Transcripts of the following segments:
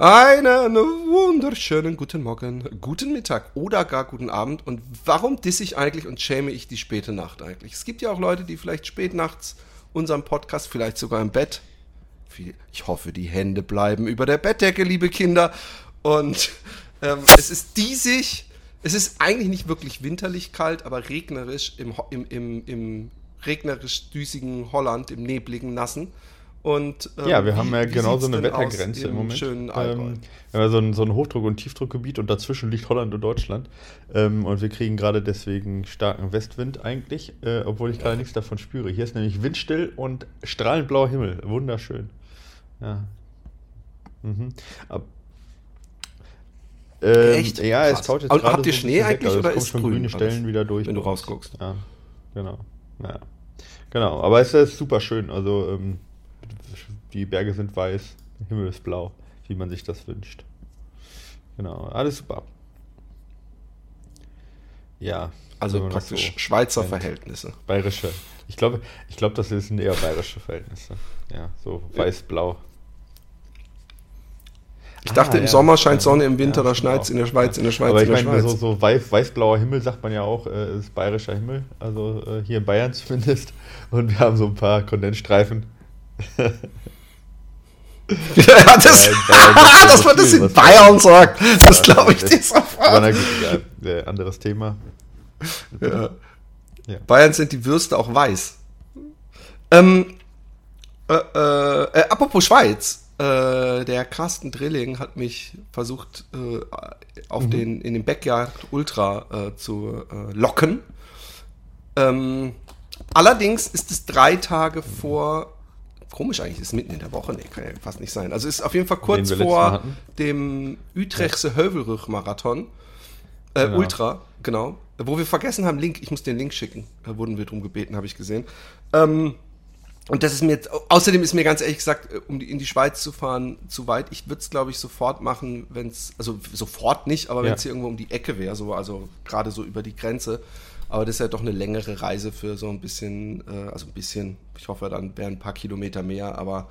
Einen wunderschönen guten Morgen, guten Mittag oder gar guten Abend. Und warum disse ich eigentlich und schäme ich die späte Nacht eigentlich? Es gibt ja auch Leute, die vielleicht spät nachts unseren Podcast, vielleicht sogar im Bett, ich hoffe, die Hände bleiben über der Bettdecke, liebe Kinder. Und ähm, es ist diesig, es ist eigentlich nicht wirklich winterlich kalt, aber regnerisch im, im, im, im regnerisch düsigen Holland, im nebligen, nassen. Und, ähm, ja, wir haben ja genau so eine Wettergrenze im Moment. Schönen ähm, wir haben so ein, so ein Hochdruck- und Tiefdruckgebiet und dazwischen liegt Holland und Deutschland. Ähm, und wir kriegen gerade deswegen starken Westwind eigentlich, äh, obwohl ich gerade nichts davon spüre. Hier ist nämlich windstill und strahlend blauer Himmel. Wunderschön. Ja. Mhm. Ab, ähm, Echt? Ja, es taut jetzt gerade Habt ihr so Schnee eigentlich also oder ist schon grüne Stellen wieder durch? Wenn du rausguckst. Ja, genau. Ja. Genau, aber es ist super schön. Also ähm, die Berge sind weiß, der Himmel ist blau, wie man sich das wünscht. Genau, alles super. Ja. Also praktisch so Schweizer nennt. Verhältnisse. Bayerische. Ich glaube, ich glaube, das sind eher bayerische Verhältnisse. Ja, so weiß-blau. Ich dachte, ah, im ja, Sommer scheint Sonne, im Winter, ja, da schneit es in der Schweiz, in der Schweiz, Aber ich meine, so, so weiß, weiß-blauer Himmel sagt man ja auch, äh, ist bayerischer Himmel, also äh, hier in Bayern zumindest. Und wir haben so ein paar Kondensstreifen. ja, das, dass man das in Bayern sagt, das glaube ich dir sofort. Ja, anderes Thema. Ja. Ja. Bayern sind die Würste auch weiß. Ähm, äh, äh, äh, apropos Schweiz, äh, der Carsten Drilling hat mich versucht, äh, auf mhm. den, in den Backyard Ultra äh, zu locken. Ähm, allerdings ist es drei Tage vor Komisch eigentlich, ist mitten in der Woche. Nee, kann ja fast nicht sein. Also ist auf jeden Fall kurz vor dem Utrechtse. Hövelrüch-Marathon. Äh, genau. Ultra, genau. Wo wir vergessen haben, Link, ich muss den Link schicken. Da wurden wir drum gebeten, habe ich gesehen. Ähm, und das ist mir jetzt, außerdem ist mir ganz ehrlich gesagt, äh, um die, in die Schweiz zu fahren, zu weit. Ich würde es, glaube ich, sofort machen, wenn es, also sofort nicht, aber wenn es hier irgendwo um die Ecke wäre, so, also gerade so über die Grenze. Aber das ist ja doch eine längere Reise für so ein bisschen, äh, also ein bisschen, ich hoffe, dann wären ein paar Kilometer mehr, aber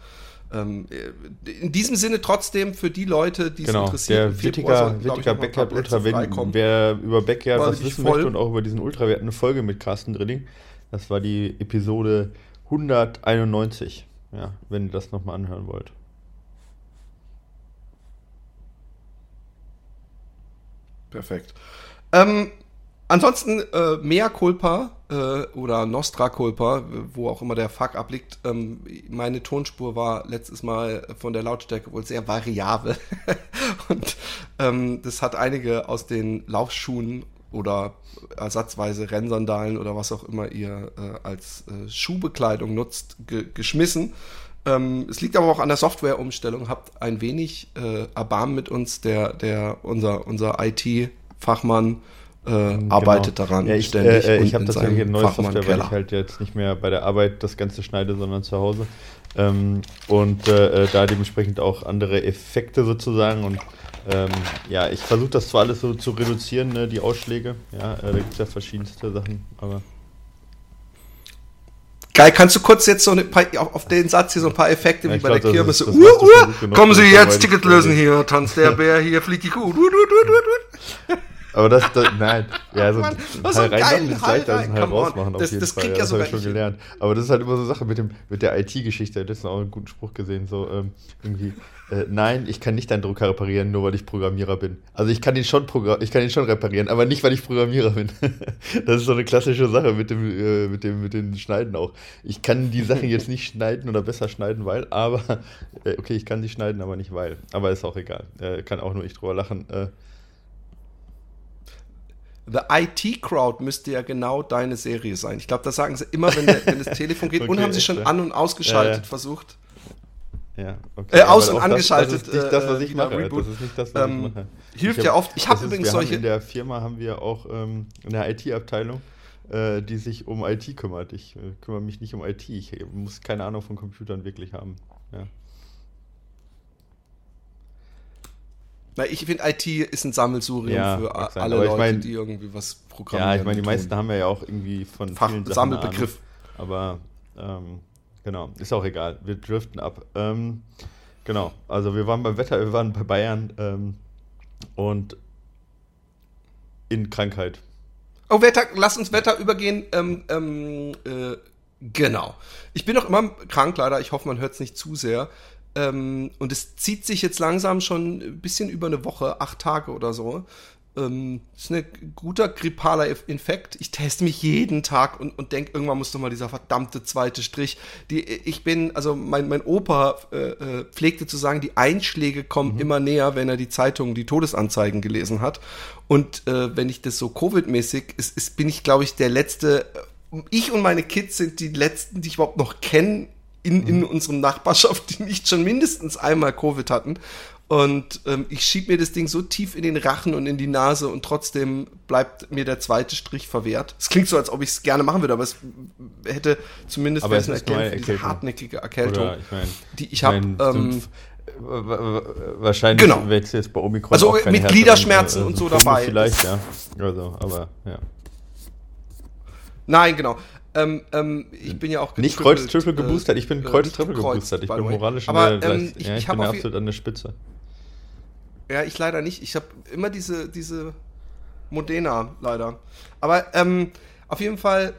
ähm, äh, in diesem Sinne trotzdem für die Leute, die genau, es interessiert. Der Wittiger, Wittiger Backyard Ultra, wenn, wer über Backyard was wissen voll. möchte und auch über diesen Ultra, wir hatten eine Folge mit Carsten Drilling. Das war die Episode 191, ja, wenn ihr das nochmal anhören wollt. Perfekt. Ähm, Ansonsten äh, Mea Culpa äh, oder Nostra Culpa, wo auch immer der Fuck abliegt. Ähm, meine Tonspur war letztes Mal von der Lautstärke wohl sehr variabel. Und ähm, das hat einige aus den Laufschuhen oder ersatzweise Rennsandalen oder was auch immer ihr äh, als äh, Schuhbekleidung nutzt, ge geschmissen. Ähm, es liegt aber auch an der Softwareumstellung. Habt ein wenig äh, Erbarmen mit uns, der, der unser, unser IT-Fachmann äh, genau. arbeitet daran ja, ich, ständig. Äh, ich habe tatsächlich eine neue Software, weil ich halt jetzt nicht mehr bei der Arbeit das Ganze schneide, sondern zu Hause. Ähm, und äh, äh, da dementsprechend auch andere Effekte sozusagen. Und ähm, ja, ich versuche das zwar alles so zu reduzieren, ne, die Ausschläge. Ja, äh, da gibt es ja verschiedenste Sachen, aber. Geil, kannst du kurz jetzt so ein paar, auf den Satz hier so ein paar Effekte ja, wie bei glaub, der Kirmes? Uh, uh, kommen Sie jetzt, Ticket lösen hier, tanzt der Bär hier, fliegt die Kuh. Aber das, das nein. Ja, also Mann, was Hall rein ist leichter als ein Hall rausmachen auf das, jeden das Fall. Ja, das habe ich schon gelernt. Aber das ist halt immer so Sache mit, dem, mit der IT-Geschichte. Das ist auch einen guten Spruch gesehen. So ähm, irgendwie, äh, nein, ich kann nicht deinen Drucker reparieren, nur weil ich Programmierer bin. Also ich kann ihn schon, ich kann ihn schon reparieren, aber nicht, weil ich Programmierer bin. das ist so eine klassische Sache mit dem, äh, mit dem, mit den Schneiden auch. Ich kann die Sachen jetzt nicht schneiden oder besser schneiden, weil, aber, äh, okay, ich kann sie schneiden, aber nicht weil. Aber ist auch egal. Äh, kann auch nur ich drüber lachen. Äh, The IT Crowd müsste ja genau deine Serie sein. Ich glaube, das sagen sie immer, wenn, der, wenn das Telefon geht. okay, und haben sie schon an- und ausgeschaltet ja, versucht. Ja, okay. Äh, aus- und angeschaltet. Das, das, ist nicht das, was ich äh, mache. Reboot. Das ist nicht das, was ähm, ich mache. Hilft hab, ja oft. Ich habe übrigens solche. in der Firma haben wir auch ähm, eine IT-Abteilung. äh, die sich um IT kümmert. Ich äh, kümmere mich nicht um IT. Ich muss keine Ahnung von Computern wirklich haben. Ja. Na, ich finde, IT ist ein Sammelsurium ja, für alle Leute, mein, die irgendwie was programmieren. Ja, ich meine, die meisten haben ja auch irgendwie von Fach, vielen Sammelbegriff. aber ähm, genau, ist auch egal. Wir driften ab. Ähm, genau, also wir waren beim Wetter, wir waren bei Bayern ähm, und in Krankheit. Oh, Wetter, lass uns Wetter übergehen. Ähm, ähm, äh, genau. Ich bin noch immer krank, leider. Ich hoffe, man hört es nicht zu sehr. Ähm, und es zieht sich jetzt langsam schon ein bisschen über eine Woche, acht Tage oder so. Ähm, ist ein guter grippaler Infekt. Ich teste mich jeden Tag und, und denke, irgendwann muss doch mal dieser verdammte zweite Strich. Die, ich bin, also mein, mein Opa äh, äh, pflegte zu sagen, die Einschläge kommen mhm. immer näher, wenn er die Zeitung, die Todesanzeigen gelesen hat. Und äh, wenn ich das so Covid-mäßig, ist, ist, bin ich, glaube ich, der letzte. Äh, ich und meine Kids sind die letzten, die ich überhaupt noch kenne in, in unserem Nachbarschaft, die nicht schon mindestens einmal Covid hatten. Und ähm, ich schieb mir das Ding so tief in den Rachen und in die Nase und trotzdem bleibt mir der zweite Strich verwehrt. Es klingt so, als ob ich es gerne machen würde, aber es hätte zumindest aber es eine diese hartnäckige Erkältung, Oder, ich mein, die ich habe. Ähm, wahrscheinlich genau. wächst jetzt bei Omikron Also mit Härte Gliederschmerzen und, äh, und so dabei. Vielleicht, ja. Also, aber ja. Nein, genau. Ähm, ähm, ich bin ja auch Nicht Kreuz-Triple äh, geboostert, ich bin äh, Kreuz-Triple geboostert. Ich bin moralisch aber, der, ähm, ich, ja, ich, ich bin absolut an der Spitze. Ja, ich leider nicht. Ich habe immer diese, diese Modena, leider. Aber ähm, auf jeden Fall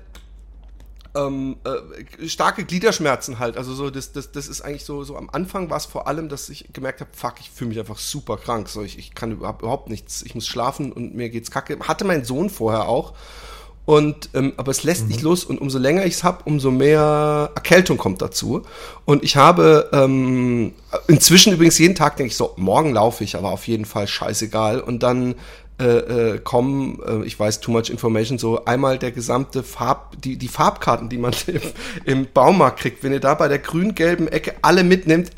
ähm, äh, starke Gliederschmerzen halt. Also so, das, das, das ist eigentlich so, so am Anfang war es vor allem, dass ich gemerkt habe, fuck, ich fühle mich einfach super krank. So, ich, ich kann überhaupt, überhaupt nichts. Ich muss schlafen und mir geht's kacke. Hatte mein Sohn vorher auch. Und ähm, aber es lässt mhm. nicht los und umso länger ich es habe, umso mehr Erkältung kommt dazu. Und ich habe ähm, inzwischen übrigens jeden Tag denke ich so, morgen laufe ich, aber auf jeden Fall scheißegal. Und dann äh, äh, kommen, äh, ich weiß, too much information, so einmal der gesamte Farb, die, die Farbkarten, die man im, im Baumarkt kriegt, wenn ihr da bei der grün-gelben Ecke alle mitnimmt,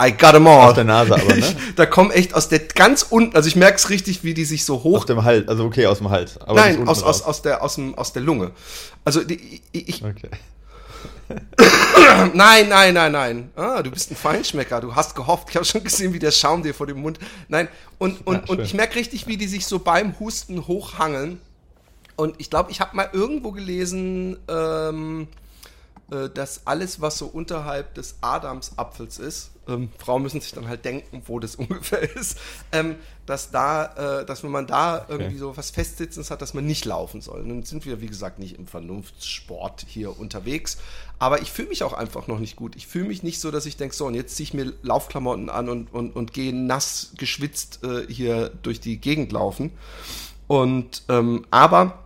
I got them all. Aus der Nase aber, ne? da kommen echt aus der ganz unten, also ich merke es richtig, wie die sich so hoch. Aus dem Hals, also okay, aus dem Hals. Nein, aus, aus, aus, der, aus, dem, aus der Lunge. Also die, ich. Okay. nein, nein, nein, nein. Ah, du bist ein Feinschmecker. Du hast gehofft. Ich habe schon gesehen, wie der Schaum dir vor dem Mund. Nein, und, und, ja, und ich merke richtig, wie die sich so beim Husten hochhangeln. Und ich glaube, ich habe mal irgendwo gelesen, ähm, äh, dass alles, was so unterhalb des Adamsapfels ist, ähm, Frauen müssen sich dann halt denken, wo das ungefähr ist, ähm, dass da, äh, dass wenn man da okay. irgendwie so was Festsitzendes hat, dass man nicht laufen soll. Nun sind wir, wie gesagt, nicht im Vernunftssport hier unterwegs, aber ich fühle mich auch einfach noch nicht gut. Ich fühle mich nicht so, dass ich denke, so, und jetzt ziehe ich mir Laufklamotten an und, und, und gehe nass geschwitzt äh, hier durch die Gegend laufen. Und, ähm, aber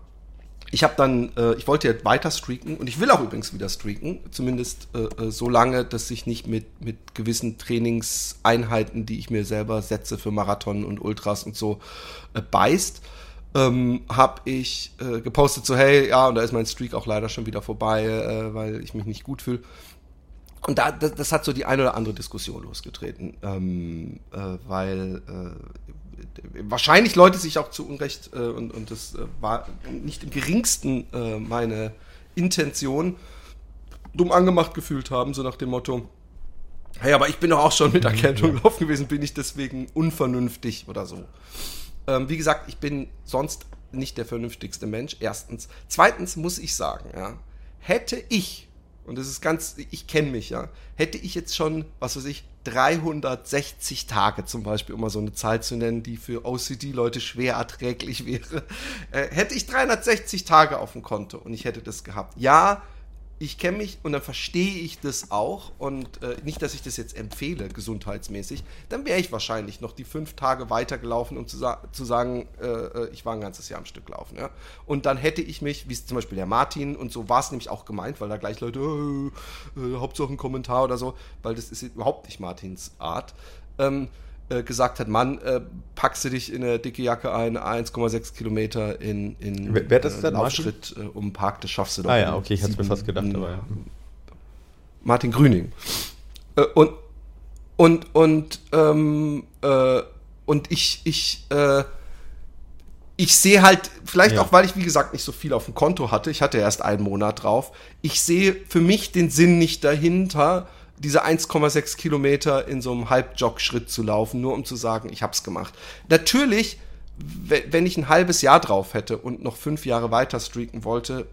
ich habe dann, äh, ich wollte ja weiter streaken und ich will auch übrigens wieder streaken, zumindest äh, äh, so lange, dass ich nicht mit, mit gewissen Trainingseinheiten, die ich mir selber setze für Marathon und Ultras und so, äh, beißt. Ähm, habe ich äh, gepostet so, hey, ja, und da ist mein Streak auch leider schon wieder vorbei, äh, weil ich mich nicht gut fühle. Und da, das, das, hat so die eine oder andere Diskussion losgetreten, ähm, äh, weil äh, wahrscheinlich Leute sich auch zu Unrecht, äh, und, und das äh, war nicht im geringsten äh, meine Intention, dumm angemacht gefühlt haben, so nach dem Motto, hey, aber ich bin doch auch schon mit Erkältung ja. laufen gewesen, bin ich deswegen unvernünftig oder so. Ähm, wie gesagt, ich bin sonst nicht der vernünftigste Mensch, erstens. Zweitens muss ich sagen, ja, hätte ich und das ist ganz, ich kenne mich ja, hätte ich jetzt schon, was weiß ich, 360 Tage zum Beispiel, um mal so eine Zahl zu nennen, die für OCD-Leute schwer erträglich wäre, äh, hätte ich 360 Tage auf dem Konto und ich hätte das gehabt. Ja, ich kenne mich und dann verstehe ich das auch und äh, nicht, dass ich das jetzt empfehle, gesundheitsmäßig, dann wäre ich wahrscheinlich noch die fünf Tage weitergelaufen, um zu, sa zu sagen, äh, äh, ich war ein ganzes Jahr am Stück laufen. Ja? Und dann hätte ich mich, wie zum Beispiel der Martin und so war es nämlich auch gemeint, weil da gleich Leute, äh, äh, Hauptsache ein Kommentar oder so, weil das ist überhaupt nicht Martins Art. Ähm, äh, gesagt hat, Mann, äh, packst du dich in eine dicke Jacke ein, 1,6 Kilometer in, in Wer, wer das äh, Aufschritt äh, um den Park, das schaffst du doch. Ah ja, okay, ich hatte mir fast gedacht, aber ja. Martin Grüning. Äh, und und und ähm, äh, und ich ich ich sehe halt, vielleicht ja. auch, weil ich, wie gesagt, nicht so viel auf dem Konto hatte, ich hatte erst einen Monat drauf, ich sehe für mich den Sinn nicht dahinter, diese 1,6 Kilometer in so einem Halbjog-Schritt zu laufen, nur um zu sagen, ich hab's gemacht. Natürlich, wenn ich ein halbes Jahr drauf hätte und noch fünf Jahre weiter streaken wollte,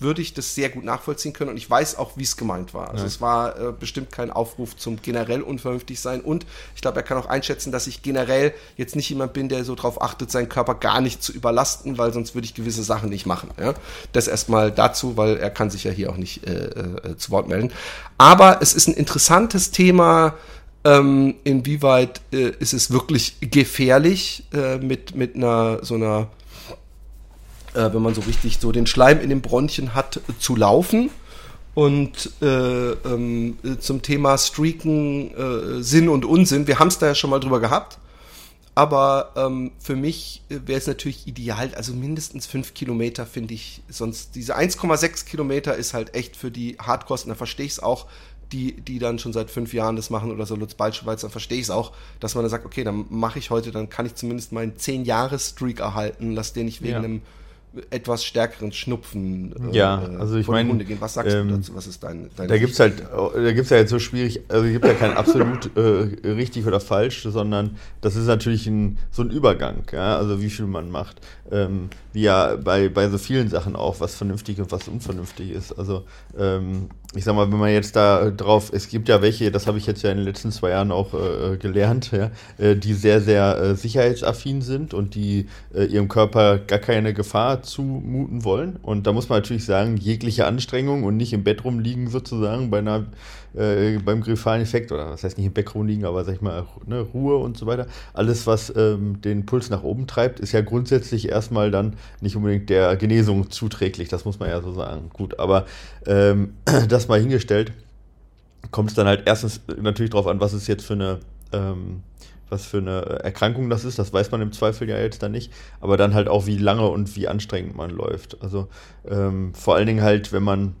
würde ich das sehr gut nachvollziehen können und ich weiß auch, wie es gemeint war. Also ja. es war äh, bestimmt kein Aufruf zum generell unvernünftig sein und ich glaube, er kann auch einschätzen, dass ich generell jetzt nicht jemand bin, der so darauf achtet, seinen Körper gar nicht zu überlasten, weil sonst würde ich gewisse Sachen nicht machen. Ja? Das erstmal dazu, weil er kann sich ja hier auch nicht äh, äh, zu Wort melden. Aber es ist ein interessantes Thema, ähm, inwieweit äh, ist es wirklich gefährlich äh, mit, mit einer so einer äh, wenn man so richtig so den Schleim in den Bronchien hat, zu laufen. Und äh, ähm, zum Thema Streaken, äh, Sinn und Unsinn, wir haben es da ja schon mal drüber gehabt. Aber ähm, für mich wäre es natürlich ideal, also mindestens fünf Kilometer finde ich, sonst diese 1,6 Kilometer ist halt echt für die Hardkosten, da verstehe ich es auch, die, die dann schon seit fünf Jahren das machen oder so Lutz Balschewitz, dann verstehe ich es auch, dass man dann sagt, okay, dann mache ich heute, dann kann ich zumindest meinen zehn Jahres Streak erhalten, lass den nicht wegen ja. einem etwas stärkeren Schnupfen äh, ja, also ich meine, Was sagst ähm, du dazu? Was ist dein, deine Da gibt es halt, da gibt's ja jetzt so schwierig, also es gibt ja kein absolut äh, richtig oder falsch, sondern das ist natürlich ein, so ein Übergang, ja, also wie viel man macht. Ähm, wie ja bei, bei so vielen Sachen auch, was vernünftig und was unvernünftig ist. Also ähm, ich sag mal, wenn man jetzt da drauf, es gibt ja welche, das habe ich jetzt ja in den letzten zwei Jahren auch äh, gelernt, ja, äh, die sehr, sehr äh, sicherheitsaffin sind und die äh, ihrem Körper gar keine Gefahr zumuten wollen. Und da muss man natürlich sagen, jegliche Anstrengung und nicht im Bett rumliegen sozusagen bei einer äh, beim griffalen Effekt, oder was heißt nicht im Background liegen, aber sag ich mal, ne, Ruhe und so weiter. Alles, was ähm, den Puls nach oben treibt, ist ja grundsätzlich erstmal dann nicht unbedingt der Genesung zuträglich, das muss man ja so sagen. Gut, aber ähm, das mal hingestellt, kommt es dann halt erstens natürlich darauf an, was ist jetzt für eine ähm, was für eine Erkrankung das ist, das weiß man im Zweifel ja jetzt dann nicht, aber dann halt auch, wie lange und wie anstrengend man läuft. Also ähm, vor allen Dingen halt, wenn man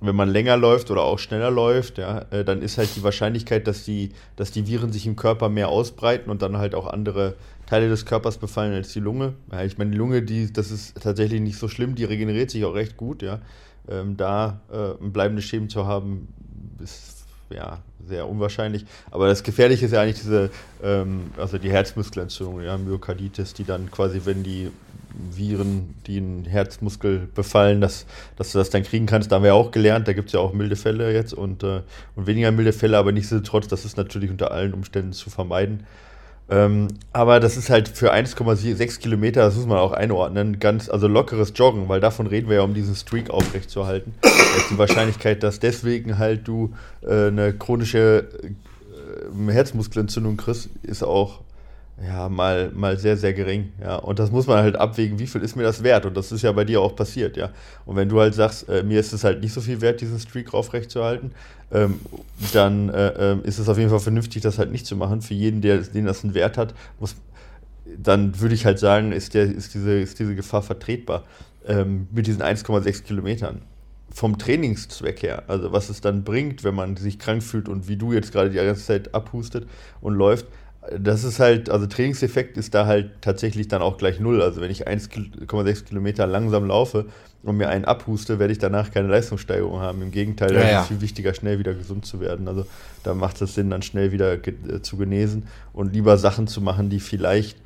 wenn man länger läuft oder auch schneller läuft, ja, äh, dann ist halt die Wahrscheinlichkeit, dass die, dass die Viren sich im Körper mehr ausbreiten und dann halt auch andere Teile des Körpers befallen als die Lunge. Ja, ich meine, die Lunge, die, das ist tatsächlich nicht so schlimm, die regeneriert sich auch recht gut, ja. Ähm, da äh, bleibende Schäden zu haben, ist ja sehr unwahrscheinlich. Aber das Gefährliche ist ja eigentlich diese, ähm, also die Herzmuskelentzündung, ja, Myokarditis, die dann quasi, wenn die Viren, die einen Herzmuskel befallen, dass, dass du das dann kriegen kannst. Da haben wir auch gelernt, da gibt es ja auch milde Fälle jetzt und, äh, und weniger milde Fälle, aber nichtsdestotrotz, das ist natürlich unter allen Umständen zu vermeiden. Ähm, aber das ist halt für 1,6 Kilometer, das muss man auch einordnen, ganz, also lockeres Joggen, weil davon reden wir ja, um diesen Streak aufrechtzuerhalten. Da ist die Wahrscheinlichkeit, dass deswegen halt du äh, eine chronische äh, Herzmuskelentzündung kriegst, ist auch ja, mal, mal sehr, sehr gering. Ja. Und das muss man halt abwägen, wie viel ist mir das wert? Und das ist ja bei dir auch passiert, ja. Und wenn du halt sagst, äh, mir ist es halt nicht so viel wert, diesen Streak aufrechtzuerhalten, ähm, dann äh, äh, ist es auf jeden Fall vernünftig, das halt nicht zu machen. Für jeden, der, den das einen Wert hat, muss, dann würde ich halt sagen, ist, der, ist, diese, ist diese Gefahr vertretbar ähm, mit diesen 1,6 Kilometern vom Trainingszweck her, also was es dann bringt, wenn man sich krank fühlt und wie du jetzt gerade die ganze Zeit abhustet und läuft, das ist halt, also Trainingseffekt ist da halt tatsächlich dann auch gleich null. Also wenn ich 1,6 Kilometer langsam laufe und mir einen abhuste, werde ich danach keine Leistungssteigerung haben. Im Gegenteil, ja, da ja. ist es viel wichtiger, schnell wieder gesund zu werden. Also da macht es Sinn, dann schnell wieder ge äh, zu genesen und lieber Sachen zu machen, die vielleicht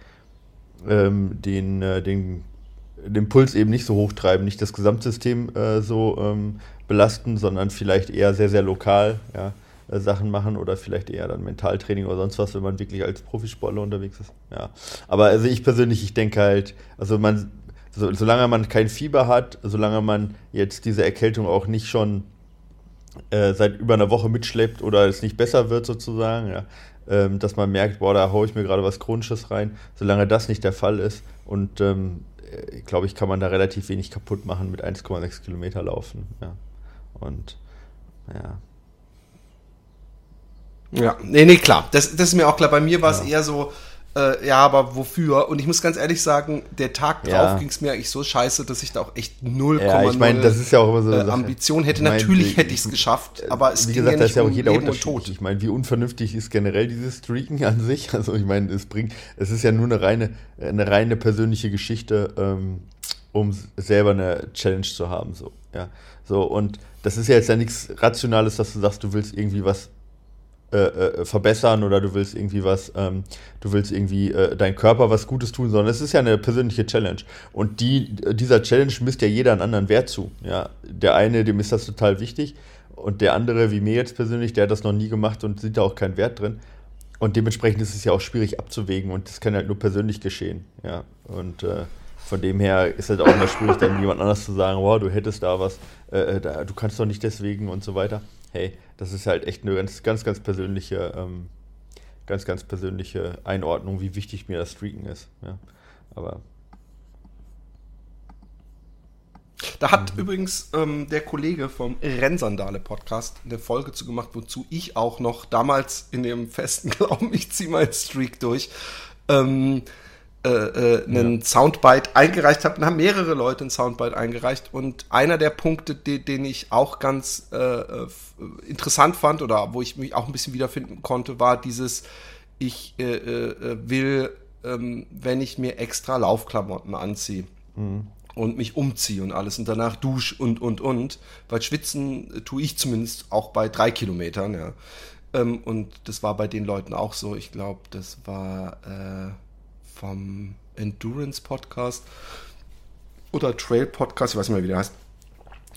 ähm, den, äh, den, den Puls eben nicht so hoch treiben, nicht das Gesamtsystem äh, so ähm, belasten, sondern vielleicht eher sehr, sehr lokal, ja äh, Sachen machen oder vielleicht eher dann Mentaltraining oder sonst was, wenn man wirklich als Profisportler unterwegs ist. Ja. Aber also ich persönlich, ich denke halt, also man, so, solange man kein Fieber hat, solange man jetzt diese Erkältung auch nicht schon äh, seit über einer Woche mitschleppt oder es nicht besser wird sozusagen, ja, ähm, dass man merkt, boah, da haue ich mir gerade was Chronisches rein, solange das nicht der Fall ist und ähm, äh, glaube ich, kann man da relativ wenig kaputt machen mit 1,6 Kilometer laufen. Ja. Und ja, ja, nee, nee, klar. Das, das ist mir auch klar. Bei mir war es ja. eher so, äh, ja, aber wofür? Und ich muss ganz ehrlich sagen, der Tag drauf ja. ging es mir eigentlich so scheiße, dass ich da auch echt 0,0 ja, ich mein, das ist ja auch immer so äh, Ambition hätte. Ich mein, Natürlich hätte ich es geschafft, aber es wie ging gesagt, ja nicht das ist ja auch jeder um Unterschied. Ich meine, wie unvernünftig ist generell dieses Streaken an sich? Also ich meine, es bringt, es ist ja nur eine reine, eine reine persönliche Geschichte, ähm, um selber eine Challenge zu haben, so, ja. So, und das ist ja jetzt ja nichts Rationales, dass du sagst, du willst irgendwie was äh, äh, verbessern oder du willst irgendwie was, ähm, du willst irgendwie äh, deinem Körper was Gutes tun, sondern es ist ja eine persönliche Challenge. Und die, dieser Challenge misst ja jeder einen anderen Wert zu. Ja? Der eine, dem ist das total wichtig und der andere, wie mir jetzt persönlich, der hat das noch nie gemacht und sieht da auch keinen Wert drin. Und dementsprechend ist es ja auch schwierig abzuwägen und das kann halt nur persönlich geschehen. Ja? Und äh, von dem her ist es halt auch immer schwierig, dann jemand anders zu sagen, wow, du hättest da was, äh, äh, da, du kannst doch nicht deswegen und so weiter. Hey, das ist halt echt eine ganz, ganz, ganz persönliche, ähm, ganz, ganz persönliche Einordnung, wie wichtig mir das Streaken ist. Ja. Aber. Da hat mhm. übrigens ähm, der Kollege vom Rennsandale Podcast eine Folge zu gemacht, wozu ich auch noch damals in dem festen Glauben, ich ziehe meinen Streak durch, ähm, äh, äh, einen ja. Soundbite eingereicht habe. Dann haben mehrere Leute einen Soundbite eingereicht und einer der Punkte, die, den ich auch ganz äh, äh, interessant fand oder wo ich mich auch ein bisschen wiederfinden konnte, war dieses, ich äh, äh, will, ähm, wenn ich mir extra Laufklamotten anziehe. Mhm. Und mich umziehe und alles und danach dusch und und und. Weil schwitzen tue ich zumindest auch bei drei Kilometern, ja. Ähm, und das war bei den Leuten auch so. Ich glaube, das war äh, vom Endurance Podcast oder Trail Podcast, ich weiß nicht mehr, wie der heißt,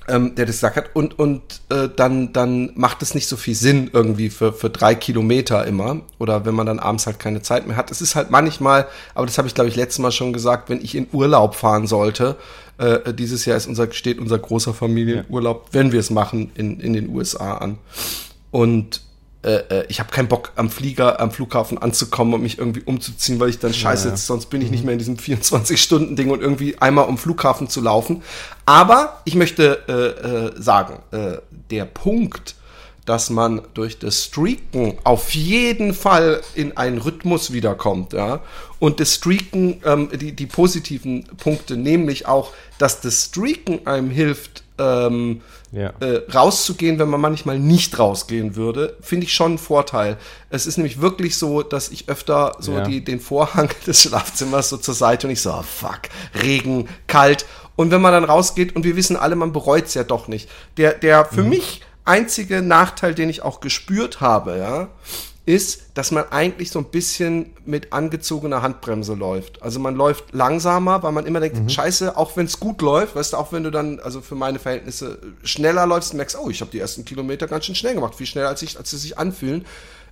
ähm, der das gesagt hat. Und, und äh, dann, dann macht es nicht so viel Sinn irgendwie für, für drei Kilometer immer. Oder wenn man dann abends halt keine Zeit mehr hat. Es ist halt manchmal, aber das habe ich glaube ich letztes Mal schon gesagt, wenn ich in Urlaub fahren sollte. Äh, dieses Jahr ist unser, steht unser großer Familienurlaub, ja. wenn wir es machen, in, in den USA an. Und äh, äh, ich habe keinen Bock am Flieger, am Flughafen anzukommen und mich irgendwie umzuziehen, weil ich dann scheiße, ja, sonst bin ich nicht mhm. mehr in diesem 24-Stunden-Ding und irgendwie einmal um Flughafen zu laufen. Aber ich möchte äh, äh, sagen, äh, der Punkt, dass man durch das Streaken auf jeden Fall in einen Rhythmus wiederkommt, ja. Und das Streaken, ähm, die, die positiven Punkte, nämlich auch, dass das Streaken einem hilft, ähm, ja. äh, rauszugehen, wenn man manchmal nicht rausgehen würde, finde ich schon einen Vorteil. Es ist nämlich wirklich so, dass ich öfter so ja. die, den Vorhang des Schlafzimmers so zur Seite und ich so, oh, fuck, Regen, kalt. Und wenn man dann rausgeht und wir wissen alle, man bereut es ja doch nicht. Der, der für mhm. mich einzige Nachteil, den ich auch gespürt habe, ja, ist, dass man eigentlich so ein bisschen mit angezogener Handbremse läuft. Also man läuft langsamer, weil man immer denkt, mhm. scheiße, auch wenn es gut läuft, weißt du, auch wenn du dann, also für meine Verhältnisse, schneller läufst und merkst, oh, ich habe die ersten Kilometer ganz schön schnell gemacht, viel schneller, als, ich, als sie sich anfühlen,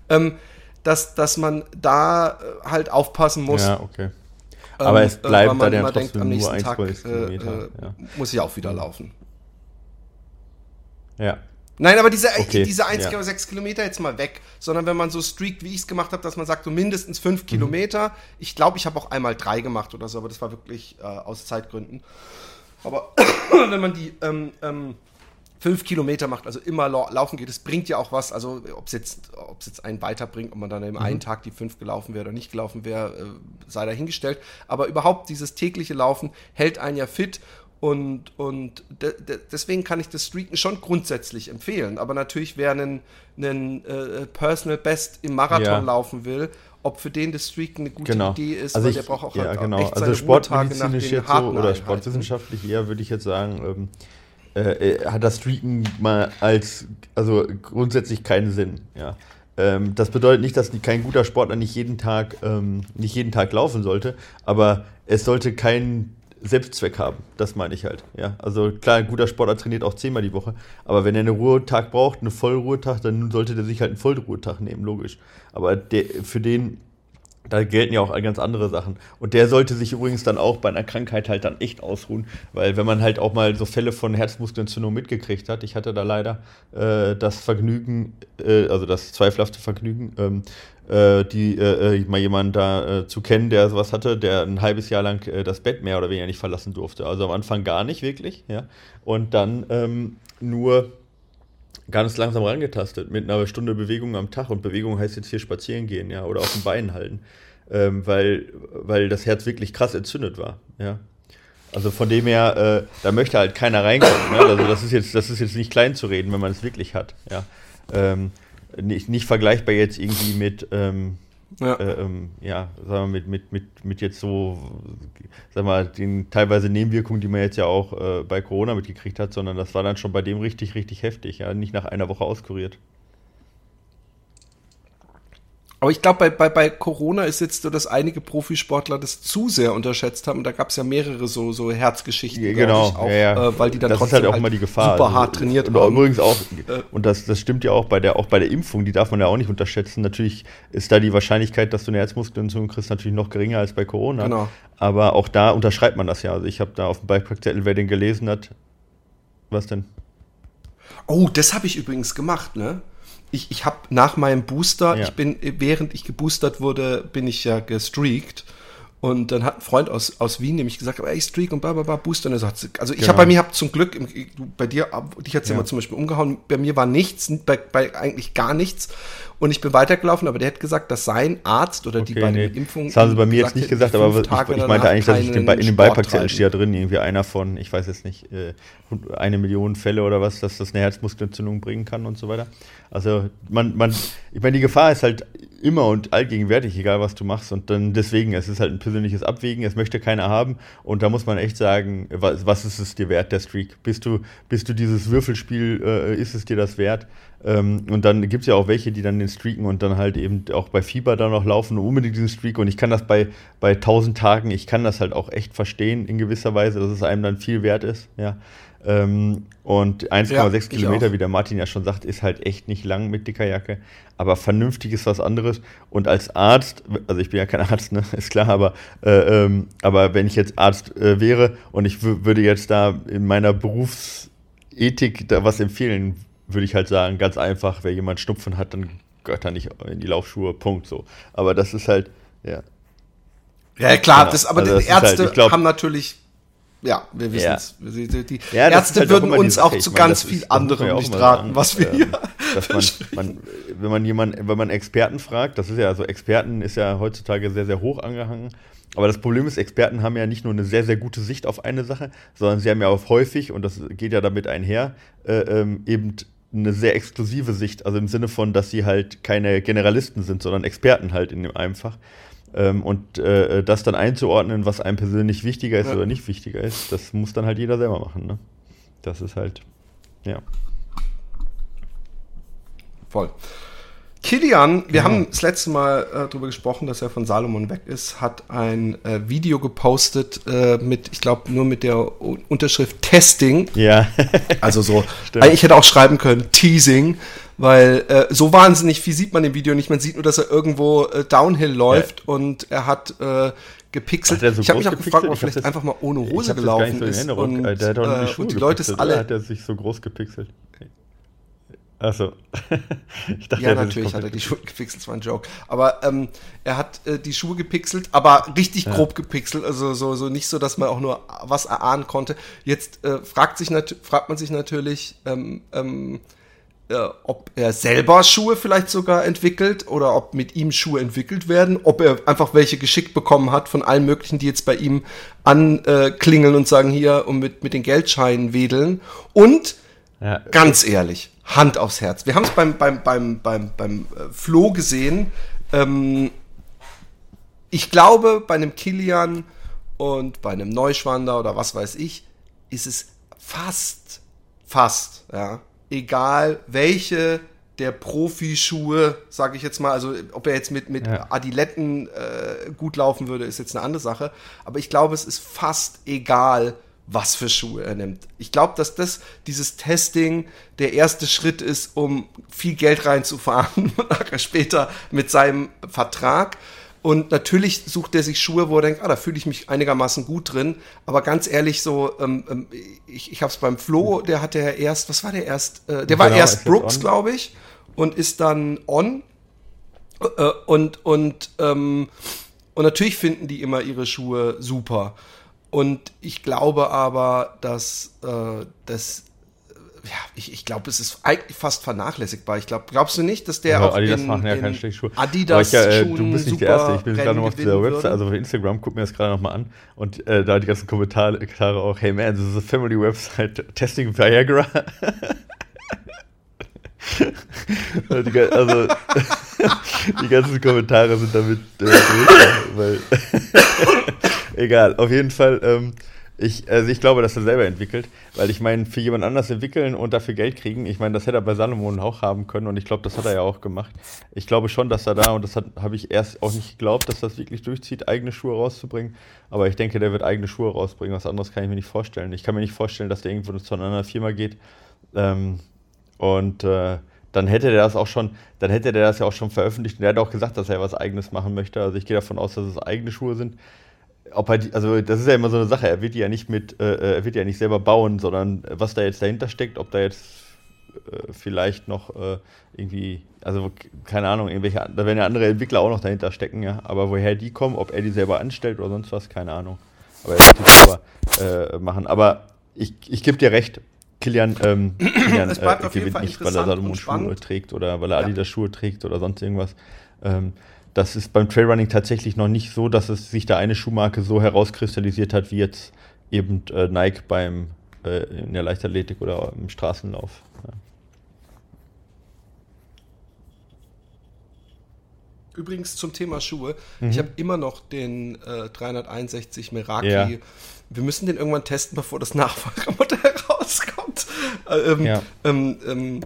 ähm, dass, dass man da äh, halt aufpassen muss. Ja, okay. Aber ähm, es bleibt man ja trotzdem denkt, am nächsten Tag, äh, äh, ja. muss ich auch wieder laufen. Ja, Nein, aber diese, okay, diese 1,6 ja. Kilometer jetzt mal weg, sondern wenn man so streakt, wie ich es gemacht habe, dass man sagt, so mindestens 5 mhm. Kilometer. Ich glaube, ich habe auch einmal drei gemacht oder so, aber das war wirklich äh, aus Zeitgründen. Aber wenn man die ähm, ähm, fünf Kilometer macht, also immer laufen geht, das bringt ja auch was. Also ob es jetzt, ob's jetzt einen weiterbringt, ob man dann im mhm. einen Tag die fünf gelaufen wäre oder nicht gelaufen wäre, äh, sei dahingestellt. Aber überhaupt dieses tägliche Laufen hält einen ja fit und, und de, de, deswegen kann ich das Streaken schon grundsätzlich empfehlen. Aber natürlich, wer einen, einen äh, Personal Best im Marathon ja. laufen will, ob für den das Streaken eine gute genau. Idee ist, also weil ich, der braucht auch, ja, halt genau. echt also sportmedizinisch jetzt so, oder sportwissenschaftlich eher würde ich jetzt sagen, ähm, äh, hat das Streaken mal als also grundsätzlich keinen Sinn, ja. Ähm, das bedeutet nicht, dass kein guter Sportler nicht jeden Tag ähm, nicht jeden Tag laufen sollte, aber es sollte kein Selbstzweck haben. Das meine ich halt. Ja? Also klar, ein guter Sportler trainiert auch zehnmal die Woche, aber wenn er einen Ruhetag braucht, einen Vollruhetag, dann sollte der sich halt einen Vollruhetag nehmen, logisch. Aber der, für den, da gelten ja auch ganz andere Sachen. Und der sollte sich übrigens dann auch bei einer Krankheit halt dann echt ausruhen, weil wenn man halt auch mal so Fälle von Herzmuskelentzündung mitgekriegt hat, ich hatte da leider äh, das Vergnügen, äh, also das zweifelhafte Vergnügen, ähm, äh, die äh, äh, mal jemanden da äh, zu kennen, der sowas hatte, der ein halbes Jahr lang äh, das Bett mehr oder weniger nicht verlassen durfte. Also am Anfang gar nicht wirklich, ja. Und dann ähm, nur ganz langsam rangetastet mit einer Stunde Bewegung am Tag. Und Bewegung heißt jetzt hier spazieren gehen, ja, oder auf den Beinen halten. ähm, weil, weil das Herz wirklich krass entzündet war. Ja. Also von dem her, äh, da möchte halt keiner reinkommen. Ne? Also das ist jetzt, das ist jetzt nicht klein zu reden, wenn man es wirklich hat. Ja. Ähm, nicht, nicht vergleichbar jetzt irgendwie mit, ähm, ja. Äh, ähm, ja, sagen wir mit, mit, mit, mit jetzt so, sag mal, den teilweise Nebenwirkungen, die man jetzt ja auch äh, bei Corona mitgekriegt hat, sondern das war dann schon bei dem richtig, richtig heftig, ja, nicht nach einer Woche auskuriert. Aber ich glaube, bei, bei, bei Corona ist jetzt so, dass einige Profisportler das zu sehr unterschätzt haben. Da gab es ja mehrere so, so Herzgeschichten, ja, genau, auch, ja, ja. Äh, weil die dann das trotzdem ist halt auch immer die Gefahr. super hart trainiert und, und übrigens auch, äh. und das, das stimmt ja auch bei der, auch bei der Impfung, die darf man ja auch nicht unterschätzen. Natürlich ist da die Wahrscheinlichkeit, dass du eine Herzmuskelentzündung kriegst, natürlich noch geringer als bei Corona. Genau. Aber auch da unterschreibt man das ja. Also ich habe da auf dem Beipackzettel, wer den gelesen hat, was denn? Oh, das habe ich übrigens gemacht, ne? Ich, ich habe nach meinem Booster, ja. ich bin, während ich geboostert wurde, bin ich ja gestreakt. Und dann hat ein Freund aus, aus Wien nämlich gesagt, ey, Streak und bla bla bla, Booster. Und er sagt, also ich genau. habe bei mir hab zum Glück, bei dir, dich hat's ja. immer zum Beispiel umgehauen, bei mir war nichts, bei, bei eigentlich gar nichts. Und ich bin weitergelaufen, aber der hat gesagt, dass sein Arzt oder okay, die bei nee. den Impfungen. Das haben sie bei mir jetzt nicht gesagt, aber ich, ich meinte eigentlich, dass ich den, in den Beipackzettel steht ja drin, irgendwie einer von, ich weiß jetzt nicht, äh, eine Million Fälle oder was, dass das eine Herzmuskelentzündung bringen kann und so weiter. Also man, man, ich meine, die Gefahr ist halt immer und allgegenwärtig, egal was du machst. Und dann deswegen, es ist halt ein persönliches Abwägen, es möchte keiner haben. Und da muss man echt sagen, was, was ist es dir wert, der Streak? Bist du, bist du dieses Würfelspiel, äh, ist es dir das wert? Ähm, und dann gibt es ja auch welche, die dann den streaken und dann halt eben auch bei Fieber da noch laufen und unbedingt diesen Streak. Und ich kann das bei, bei 1000 Tagen, ich kann das halt auch echt verstehen in gewisser Weise, dass es einem dann viel wert ist. Ja. Ähm, und 1,6 ja, Kilometer, wie der Martin ja schon sagt, ist halt echt nicht lang mit dicker Jacke. Aber vernünftig ist was anderes. Und als Arzt, also ich bin ja kein Arzt, ne, ist klar, aber, äh, ähm, aber wenn ich jetzt Arzt äh, wäre und ich würde jetzt da in meiner Berufsethik da was empfehlen, würde ich halt sagen, ganz einfach, wer jemand Schnupfen hat, dann gehört er nicht in die Laufschuhe, Punkt so. Aber das ist halt, ja. Ja, klar, genau. das, aber also die halt, Ärzte halt, glaub, haben natürlich ja, wir wissen es. Ja. Die, die ja, Ärzte halt würden uns auch zu ganz viel anderem nicht raten, was wir hier. Dass man, man, wenn man jemanden, wenn man Experten fragt, das ist ja so, Experten ist ja heutzutage sehr, sehr hoch angehangen. Aber das Problem ist, Experten haben ja nicht nur eine sehr, sehr gute Sicht auf eine Sache, sondern sie haben ja auch häufig, und das geht ja damit einher, äh, ähm, eben eine sehr exklusive Sicht. Also im Sinne von, dass sie halt keine Generalisten sind, sondern Experten halt in dem Einfach. Ähm, und äh, das dann einzuordnen, was einem persönlich wichtiger ist ja. oder nicht wichtiger ist, das muss dann halt jeder selber machen. Ne? Das ist halt, ja. Voll. Kilian, wir ja. haben das letzte Mal äh, darüber gesprochen, dass er von Salomon weg ist, hat ein äh, Video gepostet äh, mit, ich glaube, nur mit der U Unterschrift Testing. Ja. also so, ich hätte auch schreiben können, Teasing, weil äh, so wahnsinnig viel sieht man im Video nicht. Man sieht nur, dass er irgendwo äh, Downhill läuft ja. und er hat äh, gepixelt. Hat so ich habe mich auch gefragt, ob er vielleicht einfach mal ohne Hose gelaufen ist. Und, die, äh, und die Leute ist alle. Hat er sich so groß gepixelt? Achso. ich dachte, ja, natürlich hat er die Schuhe gepixelt, das war ein Joke. Aber ähm, er hat äh, die Schuhe gepixelt, aber richtig ja. grob gepixelt, also so, so nicht so, dass man auch nur was erahnen konnte. Jetzt äh, fragt, sich fragt man sich natürlich, ähm, ähm, äh, ob er selber Schuhe vielleicht sogar entwickelt oder ob mit ihm Schuhe entwickelt werden, ob er einfach welche geschickt bekommen hat von allen möglichen, die jetzt bei ihm anklingeln und sagen hier und mit, mit den Geldscheinen wedeln. Und ja. ganz ehrlich, Hand aufs Herz. Wir haben es beim, beim, beim, beim, beim äh, Flo gesehen. Ähm, ich glaube, bei einem Kilian und bei einem Neuschwander oder was weiß ich, ist es fast, fast, ja, egal welche der Profischuhe, sage ich jetzt mal, also ob er jetzt mit, mit ja. Adiletten äh, gut laufen würde, ist jetzt eine andere Sache. Aber ich glaube, es ist fast egal, was für Schuhe er nimmt. Ich glaube, dass das, dieses Testing der erste Schritt ist, um viel Geld reinzufahren, nachher später mit seinem Vertrag. Und natürlich sucht er sich Schuhe, wo er denkt, ah, da fühle ich mich einigermaßen gut drin. Aber ganz ehrlich, so, ähm, ähm ich, ich habe es beim Flo, der hatte ja erst, was war der erst? Äh, der genau, war erst Brooks, glaube ich, und ist dann On. Äh, und und ähm, und natürlich finden die immer ihre Schuhe super. Und ich glaube aber, dass, äh, dass ja, ich, ich glaube, es ist eigentlich fast vernachlässigbar. Ich glaube, glaubst du nicht, dass der ja, auch Adidas in, machen ja keine schlechten Schuhe. Adidas ja, äh, du bist nicht der Erste. Ich bin gerade noch auf dieser Website, also auf Instagram, guck mir das gerade noch mal an und äh, da die ganzen Kommentare auch, hey man, this is a family website testing Viagra. die, also die ganzen Kommentare sind damit äh, weil egal, auf jeden Fall ähm, ich, also ich glaube, dass er selber entwickelt, weil ich meine, für jemand anders entwickeln und dafür Geld kriegen, ich meine, das hätte er bei Salomon auch haben können und ich glaube, das hat er ja auch gemacht. Ich glaube schon, dass er da, und das habe ich erst auch nicht geglaubt, dass das wirklich durchzieht, eigene Schuhe rauszubringen, aber ich denke, der wird eigene Schuhe rausbringen, was anderes kann ich mir nicht vorstellen. Ich kann mir nicht vorstellen, dass der irgendwo zu einer anderen Firma geht ähm, und äh, dann hätte der das auch schon, dann hätte der das ja auch schon veröffentlicht und der hat auch gesagt, dass er was eigenes machen möchte. Also ich gehe davon aus, dass es eigene Schuhe sind ob er die, also das ist ja immer so eine Sache, er wird die ja nicht mit, äh, äh er wird ja nicht selber bauen, sondern was da jetzt dahinter steckt, ob da jetzt äh, vielleicht noch äh, irgendwie, also keine Ahnung, irgendwelche, da werden ja andere Entwickler auch noch dahinter stecken, ja, aber woher die kommen, ob er die selber anstellt oder sonst was, keine Ahnung. Aber er wird die selber äh, machen. Aber ich, ich gebe dir recht, Kilian, ähm, Kilian äh, gewinnt nicht, weil er Salomon Schuhe trägt oder weil er Adidas Schuhe trägt oder sonst irgendwas. Ähm, das ist beim Trailrunning tatsächlich noch nicht so, dass es sich da eine Schuhmarke so herauskristallisiert hat, wie jetzt eben äh, Nike beim äh, in der Leichtathletik oder im Straßenlauf. Ja. Übrigens zum Thema Schuhe. Mhm. Ich habe immer noch den äh, 361 Meraki. Ja. Wir müssen den irgendwann testen, bevor das Nachfolgermodell rauskommt. Äh, ähm, ja. ähm, ähm,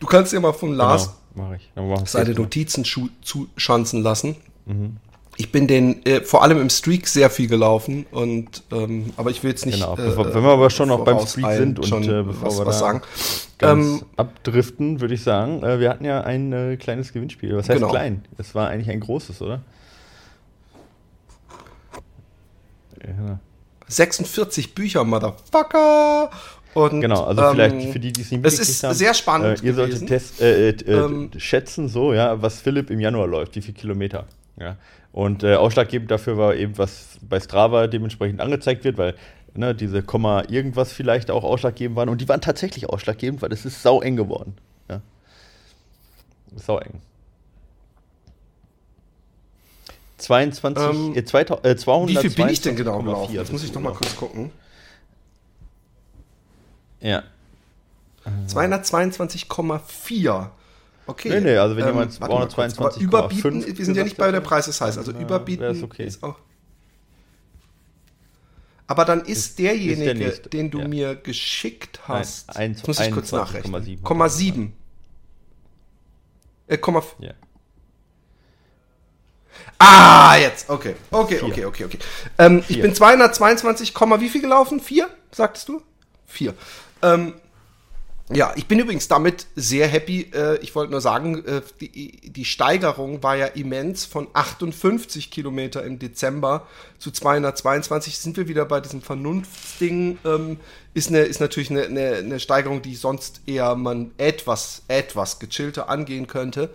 du kannst ja mal von Lars genau Mache ich. Seine Notizen zuschanzen lassen. Mhm. Ich bin den äh, vor allem im Streak sehr viel gelaufen und ähm, aber ich will jetzt nicht. Genau. Äh, wenn wir aber schon noch beim Streak sind und äh, bevor was, wir was sagen, ähm, abdriften, würde ich sagen, äh, wir hatten ja ein äh, kleines Gewinnspiel. Was heißt genau. klein? Es war eigentlich ein großes, oder? Ja. 46 Bücher, Motherfucker! Und, genau, also ähm, vielleicht für die, die es nicht mitgekriegt haben. Es ist sehr spannend. Äh, ihr solltet test, äh, äh, ähm, schätzen, so, ja, was Philipp im Januar läuft, wie viele Kilometer. Ja. Und äh, ausschlaggebend dafür war eben, was bei Strava dementsprechend angezeigt wird, weil ne, diese Komma irgendwas vielleicht auch ausschlaggebend waren. Und die waren tatsächlich ausschlaggebend, weil es ist sau eng geworden. Ja. Sau eng. 22, ähm, äh, 2000, äh, 200, Wie viel bin ich denn genau gelaufen? Jetzt muss ich noch mal kurz gucken. Ja. 222,4. Okay. Nee, nee, also wenn ähm, jemand 222,5. Überbieten, wir sind ja nicht bei der Preis ist heiß, also überbieten ist, okay. ist auch. Aber dann ist, ist derjenige, ist der den du ja. mir geschickt hast, Nein, 1, muss ich kurz nachrechnen. 7. Äh, Komma ja. Ah, jetzt. Okay. Okay, Vier. okay, okay, okay. Ähm, ich bin 222, wie viel gelaufen? 4, sagtest du? 4. Ähm, ja, ich bin übrigens damit sehr happy. Äh, ich wollte nur sagen, äh, die, die Steigerung war ja immens. Von 58 Kilometer im Dezember zu 222 sind wir wieder bei diesem Vernunftsding. Ähm, ist, eine, ist natürlich eine, eine, eine Steigerung, die sonst eher man etwas, etwas gechillter angehen könnte.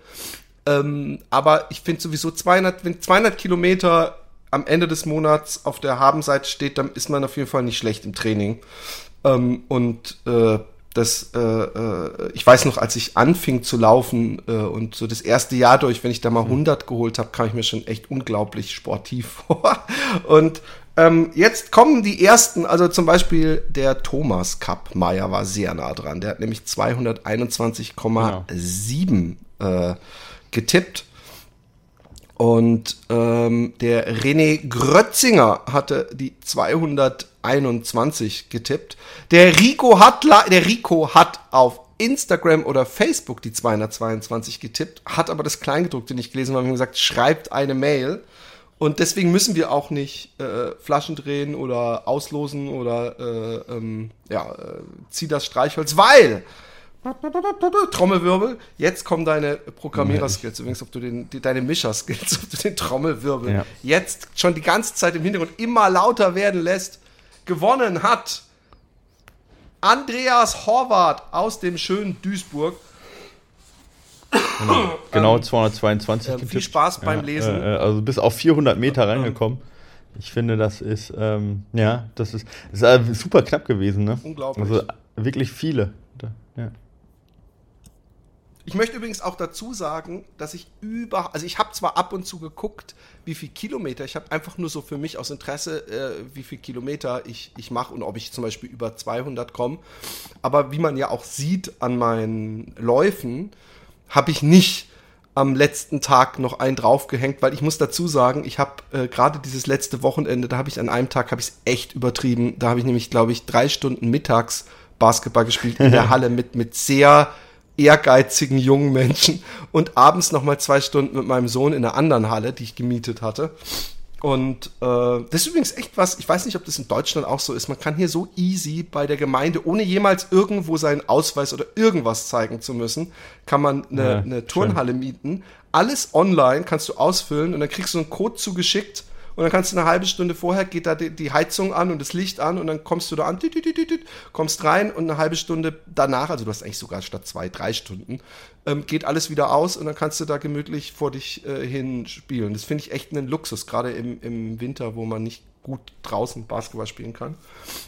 Ähm, aber ich finde sowieso 200, wenn 200 Kilometer am Ende des Monats auf der Habenseite steht, dann ist man auf jeden Fall nicht schlecht im Training. Ähm, und äh, das, äh, äh, ich weiß noch, als ich anfing zu laufen äh, und so das erste Jahr durch, wenn ich da mal 100 mhm. geholt habe, kam ich mir schon echt unglaublich sportiv vor. Und ähm, jetzt kommen die ersten, also zum Beispiel der Thomas Cup Meier war sehr nah dran. Der hat nämlich 221,7 genau. äh, getippt. Und ähm, der René Grötzinger hatte die 221 getippt. Der Rico hat, der Rico hat auf Instagram oder Facebook die 222 getippt, hat aber das Kleingedruckte nicht gelesen, weil wir haben gesagt, schreibt eine Mail. Und deswegen müssen wir auch nicht äh, Flaschen drehen oder auslosen oder äh, ähm, ja, äh, zieh das Streichholz, weil Trommelwirbel. Jetzt kommen deine Programmierer-Skills, übrigens, ob du den, die, deine Mischer-Skills, ob du den Trommelwirbel ja. jetzt schon die ganze Zeit im Hintergrund immer lauter werden lässt. Gewonnen hat Andreas Horvath aus dem schönen Duisburg. Genau, genau 222. Ähm, viel Spaß beim Lesen. Äh, also bis auf 400 Meter reingekommen. Ich finde, das ist, ähm, ja, das ist, das ist super knapp gewesen. Ne? Unglaublich. Also wirklich viele ja. Ich möchte übrigens auch dazu sagen, dass ich über, also ich habe zwar ab und zu geguckt, wie viel Kilometer, ich habe einfach nur so für mich aus Interesse, äh, wie viel Kilometer ich, ich mache und ob ich zum Beispiel über 200 komme. Aber wie man ja auch sieht an meinen Läufen, habe ich nicht am letzten Tag noch einen draufgehängt, weil ich muss dazu sagen, ich habe äh, gerade dieses letzte Wochenende, da habe ich an einem Tag habe ich es echt übertrieben. Da habe ich nämlich, glaube ich, drei Stunden mittags Basketball gespielt in der Halle mit mit sehr ehrgeizigen jungen Menschen und abends noch mal zwei Stunden mit meinem Sohn in einer anderen Halle, die ich gemietet hatte. Und äh, das ist übrigens echt was, ich weiß nicht, ob das in Deutschland auch so ist. Man kann hier so easy bei der Gemeinde, ohne jemals irgendwo seinen Ausweis oder irgendwas zeigen zu müssen, kann man eine, ja, eine Turnhalle schön. mieten. Alles online kannst du ausfüllen und dann kriegst du einen Code zugeschickt und dann kannst du eine halbe Stunde vorher geht da die, die Heizung an und das Licht an und dann kommst du da an, kommst rein und eine halbe Stunde danach, also du hast eigentlich sogar statt zwei, drei Stunden, ähm, geht alles wieder aus und dann kannst du da gemütlich vor dich äh, hin spielen. Das finde ich echt einen Luxus, gerade im, im Winter, wo man nicht gut draußen Basketball spielen kann.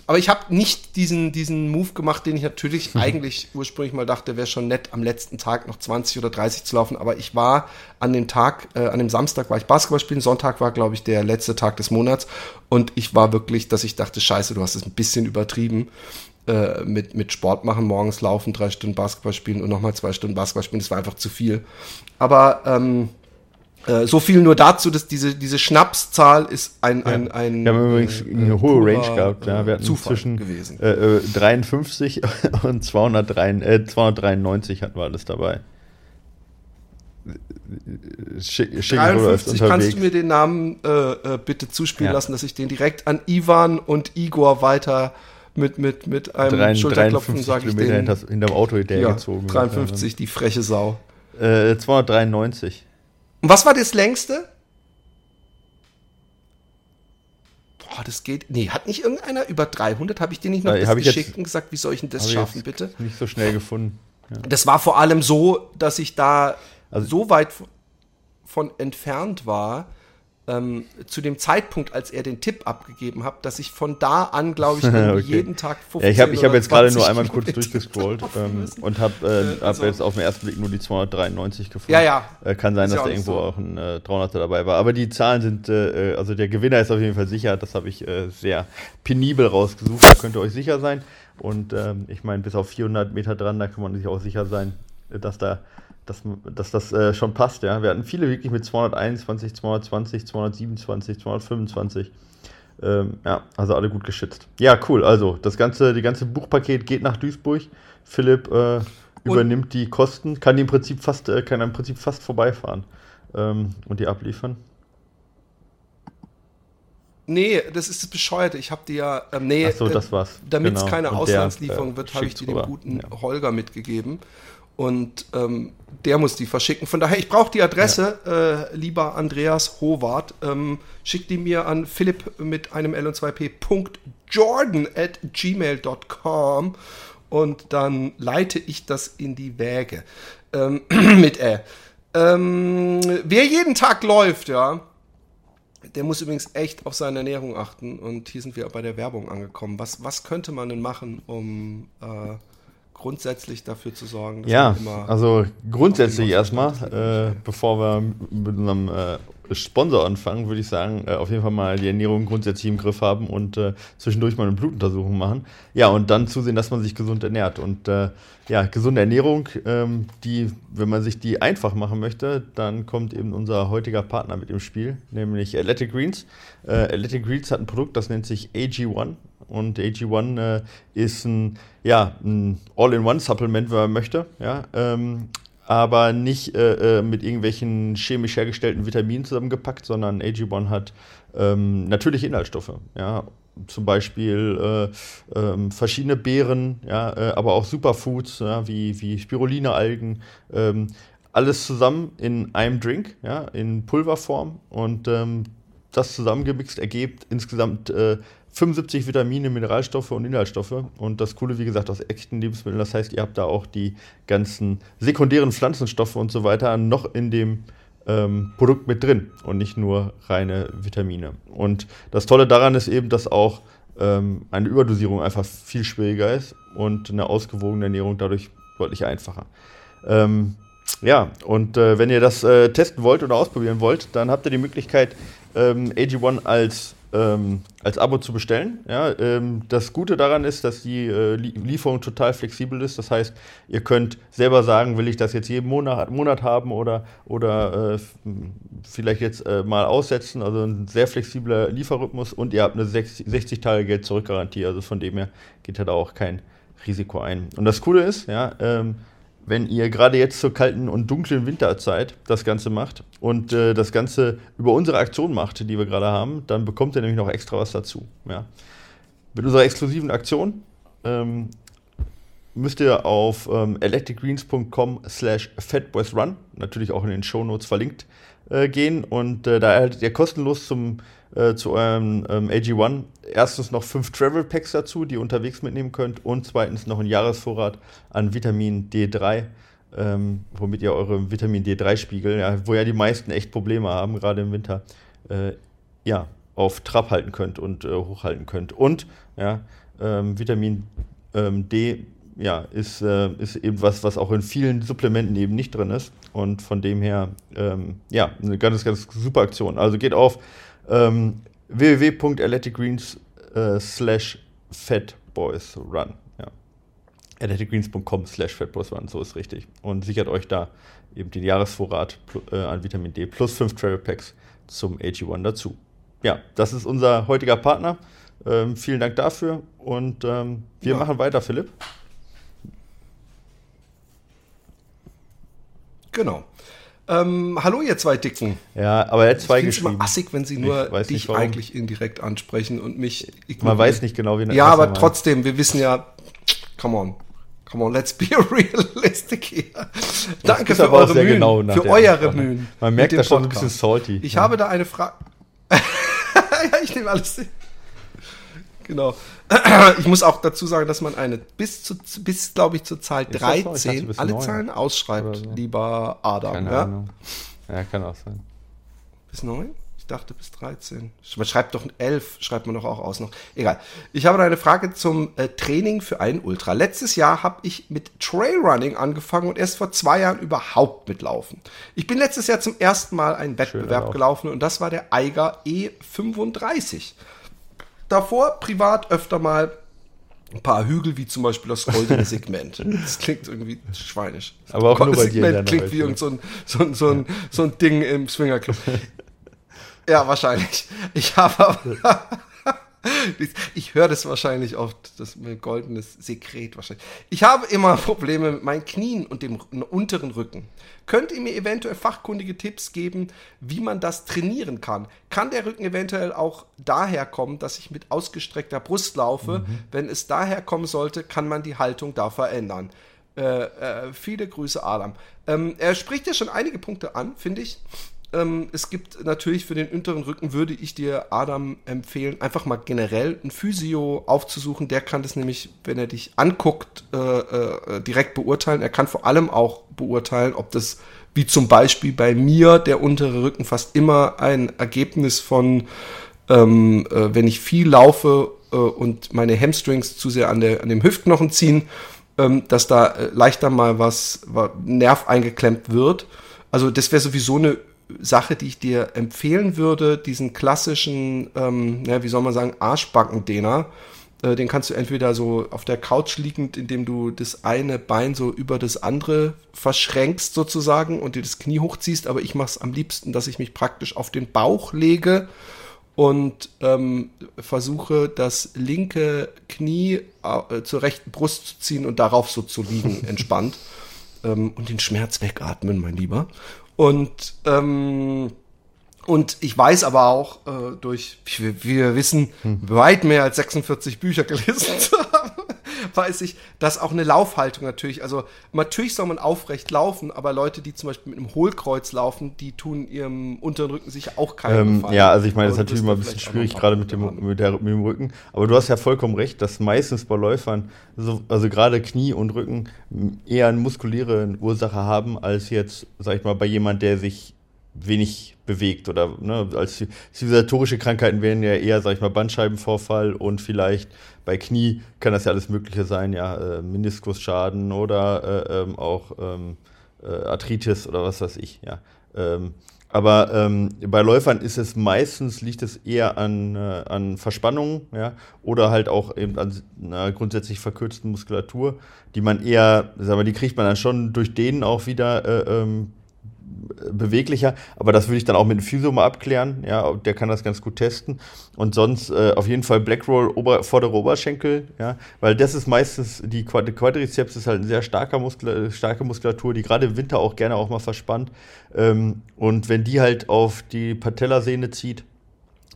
Aber ich habe nicht diesen, diesen Move gemacht, den ich natürlich eigentlich ursprünglich mal dachte, wäre schon nett, am letzten Tag noch 20 oder 30 zu laufen. Aber ich war an dem Tag, äh, an dem Samstag war ich Basketball spielen, Sonntag war, glaube ich, der letzte Tag des Monats. Und ich war wirklich, dass ich dachte, scheiße, du hast es ein bisschen übertrieben. Äh, mit, mit Sport machen, morgens laufen, drei Stunden Basketball spielen und nochmal zwei Stunden Basketball spielen, das war einfach zu viel. Aber ähm, äh, so viel nur dazu, dass diese, diese Schnapszahl ist ein, ein, ja. ein. Wir haben übrigens äh, eine hohe Range gehabt. Ja. Wir hatten Zufall zwischen gewesen. Äh, 53 äh, und 203, äh, 293 hatten wir alles dabei. Schick, schick 53 kannst du mir den Namen äh, bitte zuspielen ja. lassen, dass ich den direkt an Ivan und Igor weiter mit, mit, mit einem 53 Schulterklopfen sage ich den. Hinter, hinterm Auto hinterhergezogen. Ja, 53, die freche Sau. 293. Und was war das längste? Boah, das geht. Nee, hat nicht irgendeiner über 300? Habe ich dir nicht noch ja, das geschickt und gesagt, wie soll ich denn das schaffen, bitte? Nicht so schnell gefunden. Ja. Das war vor allem so, dass ich da also, so weit von entfernt war, ähm, zu dem Zeitpunkt, als er den Tipp abgegeben hat, dass ich von da an, glaube ich, okay. jeden Tag 15 ja, Ich habe hab jetzt gerade nur einmal kurz durchgescrollt ähm, und habe äh, also, hab jetzt auf den ersten Blick nur die 293 gefunden. Ja, ja. Äh, kann sein, dass ja da irgendwo so. auch ein äh, 300er dabei war. Aber die Zahlen sind, äh, also der Gewinner ist auf jeden Fall sicher. Das habe ich äh, sehr penibel rausgesucht. Da könnt ihr euch sicher sein. Und ähm, ich meine, bis auf 400 Meter dran, da kann man sich auch sicher sein, dass da dass, dass das äh, schon passt, ja. Wir hatten viele wirklich mit 221, 220, 227, 225. Ähm, ja, also alle gut geschützt. Ja, cool. Also, das ganze, die ganze Buchpaket geht nach Duisburg. Philipp äh, übernimmt und? die Kosten, kann die im Prinzip fast, äh, kann im Prinzip fast vorbeifahren ähm, und die abliefern. Nee, das ist das Bescheuerte. Ich habe dir ja, ähm, nee, so, das war's. Damit es genau. keine Auslandslieferung äh, wird, habe ich dir den guten ja. Holger mitgegeben und ähm, der muss die verschicken. Von daher, ich brauche die Adresse, ja. äh, lieber Andreas Howard. Ähm, schick die mir an philipp mit einem L und 2p.jordan at gmail.com und dann leite ich das in die Wäge. Ähm, mit Ä. Ähm, wer jeden Tag läuft, ja, der muss übrigens echt auf seine Ernährung achten. Und hier sind wir bei der Werbung angekommen. Was, was könnte man denn machen, um äh, grundsätzlich dafür zu sorgen, dass ja, immer. Also grundsätzlich erstmal, äh, bevor wir mit unserem äh, Sponsor anfangen, würde ich sagen, äh, auf jeden Fall mal die Ernährung grundsätzlich im Griff haben und äh, zwischendurch mal eine Blutuntersuchung machen. Ja, und dann zusehen, dass man sich gesund ernährt. Und äh, ja, gesunde Ernährung, ähm, die, wenn man sich die einfach machen möchte, dann kommt eben unser heutiger Partner mit im Spiel, nämlich Athletic Greens. Äh, Athletic Greens hat ein Produkt, das nennt sich AG1 und AG1 äh, ist ein, ja, ein All-in-One-Supplement, wenn man möchte. Ja, ähm, aber nicht äh, äh, mit irgendwelchen chemisch hergestellten Vitaminen zusammengepackt, sondern AG1 hat ähm, natürliche Inhaltsstoffe. Ja, zum Beispiel äh, äh, verschiedene Beeren, ja, äh, aber auch Superfoods ja, wie, wie Spiruline-Algen. Ähm, alles zusammen in einem Drink, ja, in Pulverform und ähm, das zusammengemixt ergibt insgesamt äh, 75 Vitamine, Mineralstoffe und Inhaltsstoffe. Und das Coole, wie gesagt, aus echten Lebensmitteln. Das heißt, ihr habt da auch die ganzen sekundären Pflanzenstoffe und so weiter noch in dem ähm, Produkt mit drin und nicht nur reine Vitamine. Und das Tolle daran ist eben, dass auch ähm, eine Überdosierung einfach viel schwieriger ist und eine ausgewogene Ernährung dadurch deutlich einfacher. Ähm, ja, und äh, wenn ihr das äh, testen wollt oder ausprobieren wollt, dann habt ihr die Möglichkeit, ähm, AG1 als, ähm, als Abo zu bestellen. Ja, ähm, das Gute daran ist, dass die äh, Lieferung total flexibel ist. Das heißt, ihr könnt selber sagen, will ich das jetzt jeden Monat, Monat haben oder, oder äh, vielleicht jetzt äh, mal aussetzen. Also ein sehr flexibler Lieferrhythmus und ihr habt eine 60, 60 Tage Geld-Zurück-Garantie. Also von dem her geht da auch kein Risiko ein. Und das Coole ist, ja, ähm, wenn ihr gerade jetzt zur kalten und dunklen Winterzeit das Ganze macht und äh, das Ganze über unsere Aktion macht, die wir gerade haben, dann bekommt ihr nämlich noch extra was dazu. Ja. Mit unserer exklusiven Aktion ähm, müsst ihr auf ähm, electricgreens.com slash fatboysrun, natürlich auch in den Shownotes verlinkt, äh, gehen und äh, da erhaltet ihr kostenlos zum äh, zu eurem ähm, AG1 erstens noch fünf Travel Packs dazu, die ihr unterwegs mitnehmen könnt und zweitens noch ein Jahresvorrat an Vitamin D3, ähm, womit ihr eure Vitamin D3-Spiegel, ja, wo ja die meisten echt Probleme haben, gerade im Winter, äh, ja, auf Trab halten könnt und äh, hochhalten könnt. Und ja, ähm, Vitamin ähm, D ja, ist, äh, ist eben was, was auch in vielen Supplementen eben nicht drin ist. Und von dem her, ähm, ja, eine ganz, ganz super Aktion. Also geht auf ähm, www.athleticgreens äh, slash fatboysrun. Ja. athleticgreens.com slash fatboysrun, so ist richtig. Und sichert euch da eben den Jahresvorrat äh, an Vitamin D plus 5 Travel Packs zum AG1 dazu. Ja, das ist unser heutiger Partner. Ähm, vielen Dank dafür und ähm, wir ja. machen weiter, Philipp. Genau. Ähm, hallo, ihr zwei Dicken. Ja, aber er hat zwei ich geschrieben. Immer assig, wenn sie nur dich eigentlich indirekt ansprechen und mich ignorieren. Man weiß nicht genau, wie Ja, aber meint. trotzdem, wir wissen ja, come on. Come on, let's be realistic here. Danke für eure Mühen. Genau für eure Mühen. Man merkt da schon ein bisschen salty. Ich ja. habe da eine Frage. ja, ich nehme alles. Genau. Ich muss auch dazu sagen, dass man eine bis zu bis glaube ich zur Zahl 13 so? alle 9. Zahlen ausschreibt, so. lieber Adam. Keine ja? Ahnung. Ja, kann auch sein. Bis 9? Ich dachte bis 13. Man schreibt doch 11, schreibt man doch auch aus noch. Egal. Ich habe eine Frage zum äh, Training für einen Ultra. Letztes Jahr habe ich mit Trailrunning angefangen und erst vor zwei Jahren überhaupt mitlaufen. Ich bin letztes Jahr zum ersten Mal einen Wettbewerb gelaufen und das war der Eiger E35 davor privat öfter mal ein paar Hügel, wie zum Beispiel das goldene Segment. Das klingt irgendwie schweinisch. Aber auch nur bei Segment dir klingt wie irgend so ein, so ein, so ein, so ein Ding im Swingerclub. ja, wahrscheinlich. Ich habe aber ich höre das wahrscheinlich oft, das mein goldenes Sekret wahrscheinlich. Ich habe immer Probleme mit meinen Knien und dem unteren Rücken. Könnt ihr mir eventuell fachkundige Tipps geben, wie man das trainieren kann? Kann der Rücken eventuell auch daher kommen, dass ich mit ausgestreckter Brust laufe? Mhm. Wenn es daher kommen sollte, kann man die Haltung da verändern. Äh, äh, viele Grüße, Adam. Ähm, er spricht ja schon einige Punkte an, finde ich. Ähm, es gibt natürlich für den unteren Rücken, würde ich dir, Adam, empfehlen, einfach mal generell ein Physio aufzusuchen. Der kann das nämlich, wenn er dich anguckt, äh, äh, direkt beurteilen. Er kann vor allem auch beurteilen, ob das, wie zum Beispiel bei mir, der untere Rücken fast immer ein Ergebnis von, ähm, äh, wenn ich viel laufe äh, und meine Hamstrings zu sehr an, der, an dem Hüftknochen ziehen, ähm, dass da äh, leichter mal was, was Nerv eingeklemmt wird. Also das wäre sowieso eine Sache, die ich dir empfehlen würde, diesen klassischen, ähm, ja, wie soll man sagen, Arschbackendehner. Äh, den kannst du entweder so auf der Couch liegend, indem du das eine Bein so über das andere verschränkst sozusagen und dir das Knie hochziehst, aber ich mache es am liebsten, dass ich mich praktisch auf den Bauch lege und ähm, versuche das linke Knie äh, zur rechten Brust zu ziehen und darauf so zu liegen, entspannt. Ähm, und den Schmerz wegatmen, mein Lieber. Und, ähm, und ich weiß aber auch äh, durch, wie wir wissen, hm. weit mehr als 46 Bücher gelesen zu haben, weiß ich, dass auch eine Laufhaltung natürlich, also natürlich soll man aufrecht laufen, aber Leute, die zum Beispiel mit einem Hohlkreuz laufen, die tun ihrem unteren Rücken sicher auch keinen ähm, Ja, also ich meine, das ist natürlich immer ein bisschen schwierig, gerade mit dem, mit, der, mit dem Rücken. Aber du hast ja vollkommen recht, dass meistens bei Läufern, so, also gerade Knie und Rücken, eher eine muskuläre Ursache haben, als jetzt, sag ich mal, bei jemand, der sich wenig bewegt oder ne, als zivilisatorische Krankheiten wären ja eher, sag ich mal, Bandscheibenvorfall und vielleicht bei Knie kann das ja alles Mögliche sein, ja, äh, Meniskusschaden oder äh, ähm, auch ähm, äh, Arthritis oder was weiß ich, ja. Ähm, aber ähm, bei Läufern ist es meistens, liegt es eher an, äh, an Verspannungen, ja, oder halt auch eben an einer grundsätzlich verkürzten Muskulatur, die man eher, sagen wir, die kriegt man dann schon durch denen auch wieder äh, ähm, beweglicher, aber das würde ich dann auch mit dem Physio mal abklären, ja, der kann das ganz gut testen. Und sonst äh, auf jeden Fall Blackroll Ober, vordere Oberschenkel, ja, weil das ist meistens, die Quadrizeps ist halt eine sehr starke, Muskulatur, starke Muskulatur, die gerade im Winter auch gerne auch mal verspannt. Ähm, und wenn die halt auf die Patellasehne zieht,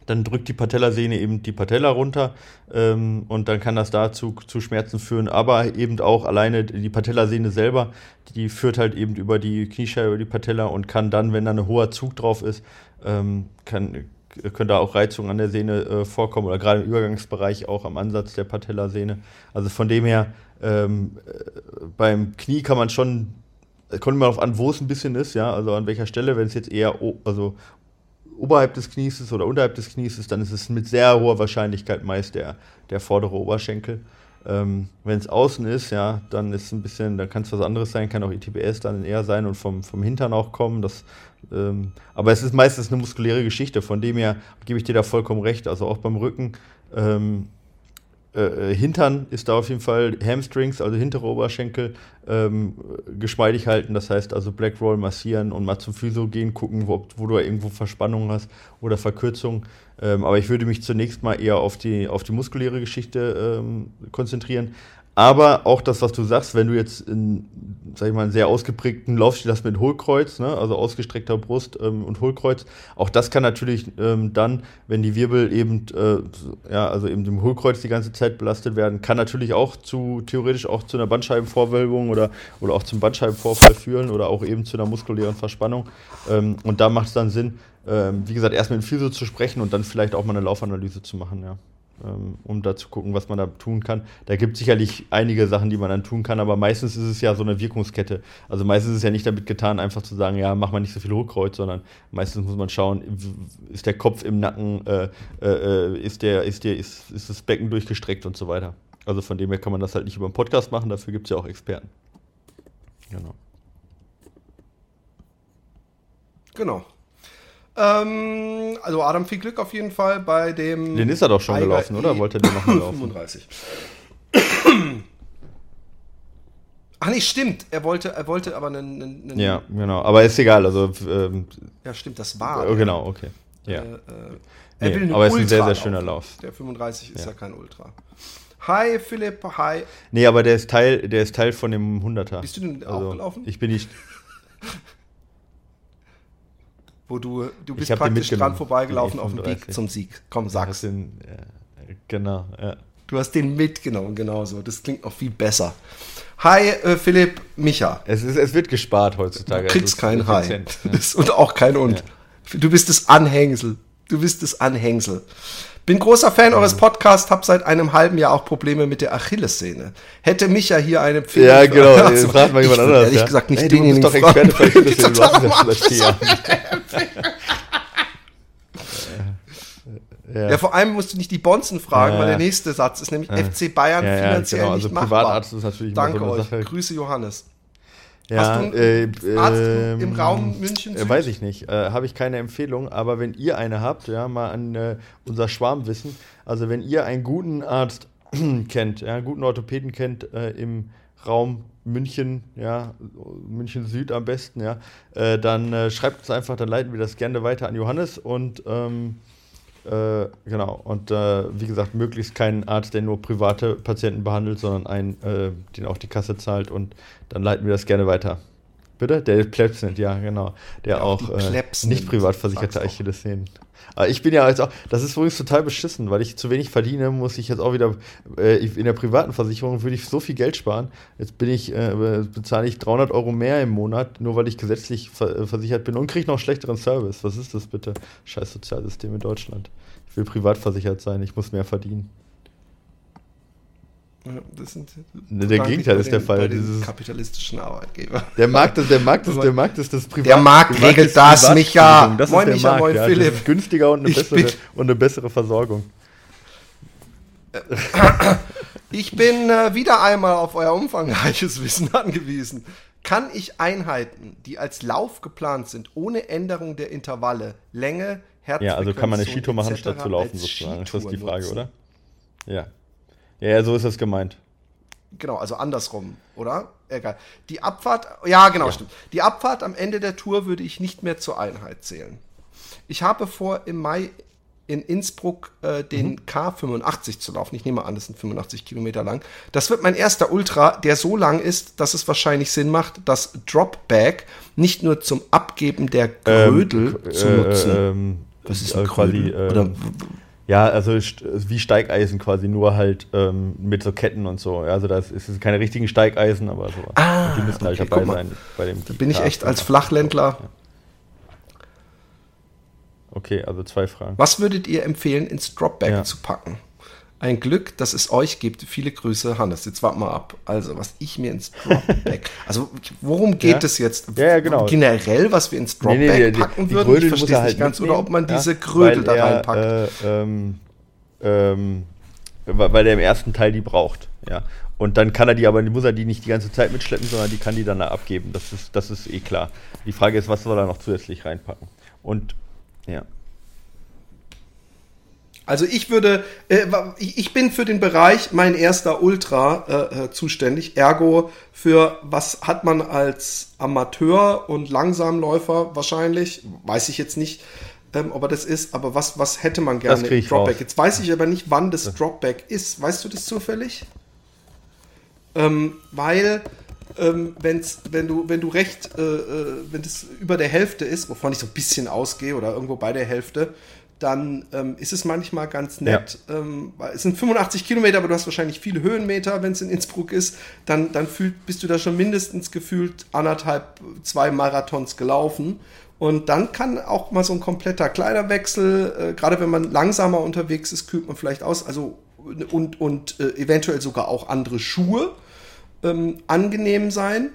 dann drückt die Patellasehne eben die Patella runter ähm, und dann kann das dazu zu Schmerzen führen. Aber eben auch alleine die Patellasehne selber, die führt halt eben über die Kniescheibe, über die Patella und kann dann, wenn da ein hoher Zug drauf ist, ähm, kann, können da auch Reizungen an der Sehne äh, vorkommen oder gerade im Übergangsbereich auch am Ansatz der Patellasehne. Also von dem her, ähm, äh, beim Knie kann man schon kommt immer darauf an, wo es ein bisschen ist, ja, also an welcher Stelle, wenn es jetzt eher also oberhalb des Knies oder unterhalb des Knies dann ist es mit sehr hoher Wahrscheinlichkeit meist der, der vordere Oberschenkel. Ähm, Wenn es außen ist, ja, dann ist ein bisschen, dann kann es was anderes sein, kann auch ITBS dann eher sein und vom, vom Hintern auch kommen. Das, ähm, aber es ist meistens eine muskuläre Geschichte, von dem her gebe ich dir da vollkommen recht. Also auch beim Rücken ähm, äh, äh, Hintern ist da auf jeden Fall Hamstrings, also hintere Oberschenkel, ähm, geschmeidig halten. Das heißt also Black Roll massieren und mal zum Physio gehen, gucken, wo, wo du irgendwo Verspannungen hast oder Verkürzungen. Ähm, aber ich würde mich zunächst mal eher auf die, auf die muskuläre Geschichte ähm, konzentrieren. Aber auch das, was du sagst, wenn du jetzt in, sag ich mal, einen sehr ausgeprägten Laufstil hast mit Hohlkreuz, ne, also ausgestreckter Brust ähm, und Hohlkreuz, auch das kann natürlich ähm, dann, wenn die Wirbel eben, äh, ja, also eben dem Hohlkreuz die ganze Zeit belastet werden, kann natürlich auch zu, theoretisch auch zu einer Bandscheibenvorwölbung oder, oder auch zum Bandscheibenvorfall führen oder auch eben zu einer muskulären Verspannung. Ähm, und da macht es dann Sinn, ähm, wie gesagt, erst mit dem Physio zu sprechen und dann vielleicht auch mal eine Laufanalyse zu machen, ja. Ähm, um da zu gucken, was man da tun kann. Da gibt es sicherlich einige Sachen, die man dann tun kann, aber meistens ist es ja so eine Wirkungskette. Also meistens ist es ja nicht damit getan, einfach zu sagen, ja, mach mal nicht so viel Hochkreuz, sondern meistens muss man schauen, ist der Kopf im Nacken, äh, äh, ist, der, ist, der, ist, ist das Becken durchgestreckt und so weiter. Also von dem her kann man das halt nicht über einen Podcast machen, dafür gibt es ja auch Experten. Genau. Genau. Ähm, also Adam, viel Glück auf jeden Fall bei dem. Den ist er doch schon gelaufen, oder? Wollte der noch mal laufen? 35. Ach nee, stimmt. Er wollte, er wollte aber einen, einen Ja, genau. Aber ist egal. Also, ähm, ja, stimmt, das war. Äh, genau, okay. Ja. Äh, äh, er nee, will aber es ist ein sehr, sehr schöner Lauf. Der 35 ist ja. ja kein Ultra. Hi Philipp, hi. Nee, aber der ist Teil, der ist Teil von dem 100er. Bist du denn also, auch gelaufen? Ich bin nicht. wo du, du bist praktisch dran vorbeigelaufen auf dem Weg zum Sieg. Komm, sag's. Den, ja, genau, ja. Du hast den mitgenommen, genau so. Das klingt noch viel besser. Hi, äh, Philipp, Micha. Es, ist, es wird gespart heutzutage. Du kriegst kein Hi. Ja. Und auch kein Und. Du bist das Anhängsel. Du bist das Anhängsel. Bin großer Fan ja. eures Podcasts, hab seit einem halben Jahr auch Probleme mit der Achillessehne. Hätte mich ja hier eine Empfehlung. Ja, genau, also, fragt mal jemand anderes. Ehrlich ja. gesagt nicht hey, den, du bist doch Experte für Achillessehne, du hast ja. Ja. ja. vor allem musst du nicht die Bonzen fragen, ja, weil der nächste Satz ist nämlich FC Bayern finanziell genau. also nicht machbar. Privatarzt ist natürlich Danke so euch. Sache. Grüße Johannes. Ja, Hast du einen äh, Arzt äh, im Raum München? Äh, weiß ich nicht. Äh, Habe ich keine Empfehlung. Aber wenn ihr eine habt, ja, mal an äh, unser Schwarmwissen. Also wenn ihr einen guten Arzt kennt, ja, einen guten Orthopäden kennt äh, im Raum München, ja, München Süd am besten, ja, dann schreibt uns einfach, dann leiten wir das gerne weiter an Johannes und ähm, äh, genau. Und äh, wie gesagt, möglichst keinen Arzt, der nur private Patienten behandelt, sondern einen, äh, den auch die Kasse zahlt. Und dann leiten wir das gerne weiter. Bitte? Der Plebsnit, ja, genau. Der ja, auch, äh, nicht privat versicherte Achillessehnen. Aber ich bin ja jetzt auch, das ist übrigens total beschissen, weil ich zu wenig verdiene, muss ich jetzt auch wieder, äh, in der privaten Versicherung würde ich so viel Geld sparen. Jetzt bin ich, äh, bezahle ich 300 Euro mehr im Monat, nur weil ich gesetzlich ver versichert bin und kriege noch schlechteren Service. Was ist das bitte? Scheiß Sozialsystem in Deutschland. Ich will privat versichert sein, ich muss mehr verdienen. Das sind der Gegenteil ist der Fall. Dieses kapitalistischen Arbeitgeber. Der Markt ist, der Markt ist, der Markt ist das Privat. Der Markt regelt das, Micha. Das moin, ist der Micha, Markt, moin, ja. Philipp. Das ist günstiger und eine, bessere, und eine bessere Versorgung. Ich bin äh, wieder einmal auf euer umfangreiches Wissen angewiesen. Kann ich Einheiten, die als Lauf geplant sind, ohne Änderung der Intervalle, Länge, Herzfrequenz Ja, also kann man eine Skitour machen, statt zu laufen, sozusagen. Das ist die Frage, nutzen. oder? Ja. Ja, so ist das gemeint. Genau, also andersrum, oder? Egal. Die Abfahrt, ja, genau, ja. stimmt. Die Abfahrt am Ende der Tour würde ich nicht mehr zur Einheit zählen. Ich habe vor, im Mai in Innsbruck äh, den mhm. K85 zu laufen. Ich nehme an, das sind 85 Kilometer lang. Das wird mein erster Ultra, der so lang ist, dass es wahrscheinlich Sinn macht, das Dropback nicht nur zum Abgeben der Grödel ähm, zu nutzen. Äh, ähm, Was ist ein Grödel? Quasi, Oder ähm, ja, also wie Steigeisen quasi, nur halt ähm, mit so Ketten und so. Also das ist keine richtigen Steigeisen, aber so. Ah, die müssen halt okay, dabei sein bei dem. Da bin ich echt als Flachländler. Ja. Okay, also zwei Fragen. Was würdet ihr empfehlen, ins Dropback ja. zu packen? Ein Glück, dass es euch gibt. Viele Grüße, Hannes. Jetzt warte mal ab. Also, was ich mir ins Dropback. also, worum geht es ja? jetzt? Ja, ja, genau. Generell, was wir ins Dropback nee, nee, die, packen würden? ich verstehe halt nicht ganz. Oder ob man diese Grödel da reinpackt. Äh, ähm, ähm, weil er im ersten Teil die braucht. Ja. Und dann kann er die aber, muss er die nicht die ganze Zeit mitschleppen, sondern die kann die dann abgeben. Das ist, das ist eh klar. Die Frage ist, was soll er noch zusätzlich reinpacken? Und ja. Also ich würde, äh, ich bin für den Bereich mein erster Ultra äh, äh, zuständig. Ergo für was hat man als Amateur und Langsamläufer wahrscheinlich, weiß ich jetzt nicht, ähm, ob er das ist, aber was, was hätte man gerne im Dropback? Raus. Jetzt weiß ich aber nicht, wann das Dropback ist. Weißt du das zufällig? Ähm, weil ähm, wenn's, wenn du, wenn du recht, äh, äh, wenn das über der Hälfte ist, wovon ich so ein bisschen ausgehe oder irgendwo bei der Hälfte, dann ähm, ist es manchmal ganz nett. Ja. Ähm, es sind 85 Kilometer, aber du hast wahrscheinlich viele Höhenmeter, wenn es in Innsbruck ist. Dann, dann fühlt, bist du da schon mindestens gefühlt anderthalb, zwei Marathons gelaufen. Und dann kann auch mal so ein kompletter Kleiderwechsel, äh, gerade wenn man langsamer unterwegs ist, kühlt man vielleicht aus. Also und, und äh, eventuell sogar auch andere Schuhe ähm, angenehm sein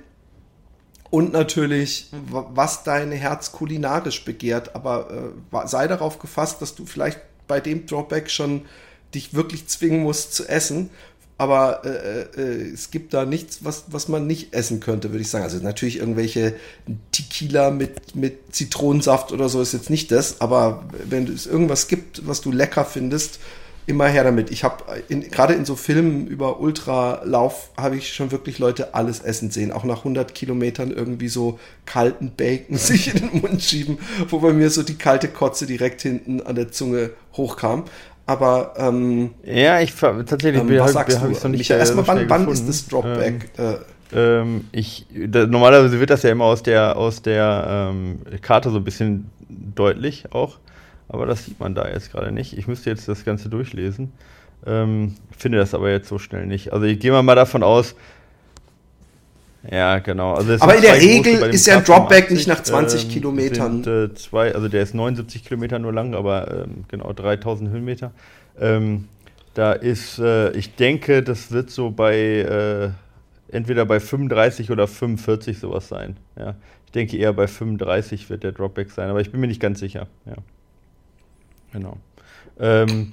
und natürlich, was dein Herz kulinarisch begehrt. Aber äh, sei darauf gefasst, dass du vielleicht bei dem Drawback schon dich wirklich zwingen musst zu essen. Aber äh, äh, es gibt da nichts, was, was man nicht essen könnte, würde ich sagen. Also natürlich irgendwelche Tequila mit, mit Zitronensaft oder so ist jetzt nicht das. Aber wenn es irgendwas gibt, was du lecker findest, immer her damit. Ich habe gerade in so Filmen über Ultralauf habe ich schon wirklich Leute alles essen sehen, auch nach 100 Kilometern irgendwie so kalten Bacon sich in den Mund schieben, wo bei mir so die kalte Kotze direkt hinten an der Zunge hochkam. Aber ähm, ja, ich tatsächlich ähm, was sagst hab, du? Hab nicht, erstmal, wann, wann ist das Dropback? Ähm, äh, ähm, ich, da, normalerweise wird das ja immer aus der aus der ähm, Karte so ein bisschen deutlich auch. Aber das sieht man da jetzt gerade nicht. Ich müsste jetzt das Ganze durchlesen. Ähm, finde das aber jetzt so schnell nicht. Also ich gehe mal davon aus. Ja, genau. Also aber in der Regel ist ja ein Dropback nicht nach 20 ähm, Kilometern. Sind, äh, zwei, also der ist 79 Kilometer nur lang, aber ähm, genau 3000 Höhenmeter. Ähm, da ist, äh, ich denke, das wird so bei äh, entweder bei 35 oder 45 sowas sein. Ja. Ich denke eher bei 35 wird der Dropback sein, aber ich bin mir nicht ganz sicher. Ja. Genau. Ähm,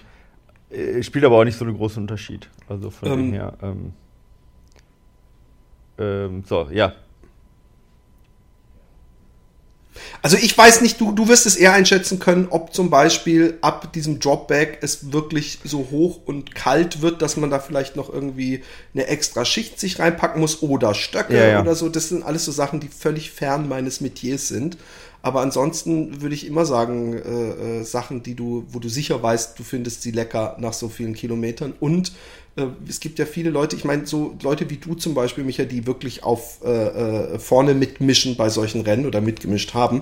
äh, spielt aber auch nicht so einen großen Unterschied. Also von ähm, dem her. Ähm, ähm, so, ja. Also ich weiß nicht, du, du wirst es eher einschätzen können, ob zum Beispiel ab diesem Dropback es wirklich so hoch und kalt wird, dass man da vielleicht noch irgendwie eine extra Schicht sich reinpacken muss oder Stöcke ja, ja. oder so. Das sind alles so Sachen, die völlig fern meines Metiers sind. Aber ansonsten würde ich immer sagen, äh, äh, Sachen, die du, wo du sicher weißt, du findest sie lecker nach so vielen Kilometern und es gibt ja viele Leute, ich meine, so Leute wie du zum Beispiel, Micha, die wirklich auf äh, äh, vorne mitmischen bei solchen Rennen oder mitgemischt haben,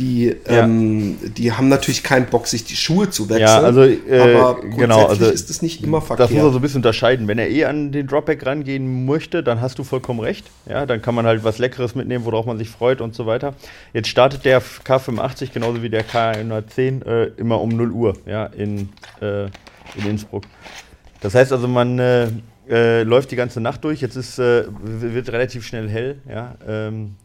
die, ja. ähm, die haben natürlich keinen Bock, sich die Schuhe zu wechseln. Ja, also, äh, aber grundsätzlich genau, also, ist es nicht immer verkehrt. Das muss man so ein bisschen unterscheiden. Wenn er eh an den Dropback rangehen möchte, dann hast du vollkommen recht. Ja, dann kann man halt was Leckeres mitnehmen, worauf man sich freut und so weiter. Jetzt startet der K85 genauso wie der K110 äh, immer um 0 Uhr ja, in, äh, in Innsbruck. Das heißt also, man, äh, äh, läuft die ganze Nacht durch. Jetzt ist, äh, wird relativ schnell hell, ja. Ähm,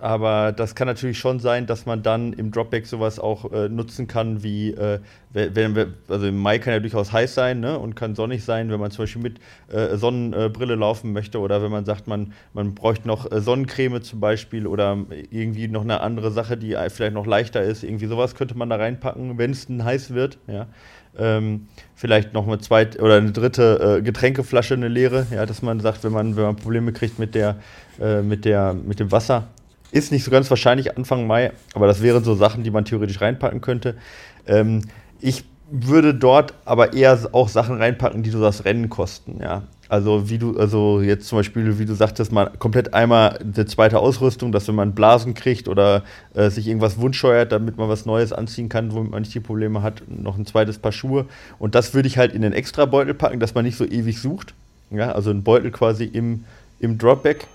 aber das kann natürlich schon sein, dass man dann im Dropback sowas auch äh, nutzen kann, wie, äh, wenn also im Mai kann ja durchaus heiß sein ne, und kann sonnig sein, wenn man zum Beispiel mit äh, Sonnenbrille laufen möchte oder wenn man sagt, man, man bräuchte noch äh, Sonnencreme zum Beispiel oder irgendwie noch eine andere Sache, die vielleicht noch leichter ist. Irgendwie sowas könnte man da reinpacken, wenn es dann heiß wird. Ja. Ähm, vielleicht noch eine zweite oder eine dritte äh, Getränkeflasche, eine leere, ja, dass man sagt, wenn man, wenn man Probleme kriegt mit der, äh, mit der, mit dem Wasser, ist nicht so ganz wahrscheinlich Anfang Mai, aber das wären so Sachen, die man theoretisch reinpacken könnte. Ähm, ich würde dort aber eher auch Sachen reinpacken, die so das Rennen kosten, ja. Also wie du, also jetzt zum Beispiel, wie du sagtest, mal komplett einmal eine zweite Ausrüstung, dass wenn man Blasen kriegt oder äh, sich irgendwas wundscheuert, damit man was Neues anziehen kann, womit man nicht die Probleme hat, noch ein zweites Paar Schuhe. Und das würde ich halt in den Extra-Beutel packen, dass man nicht so ewig sucht. Ja, also ein Beutel quasi im, im Dropback.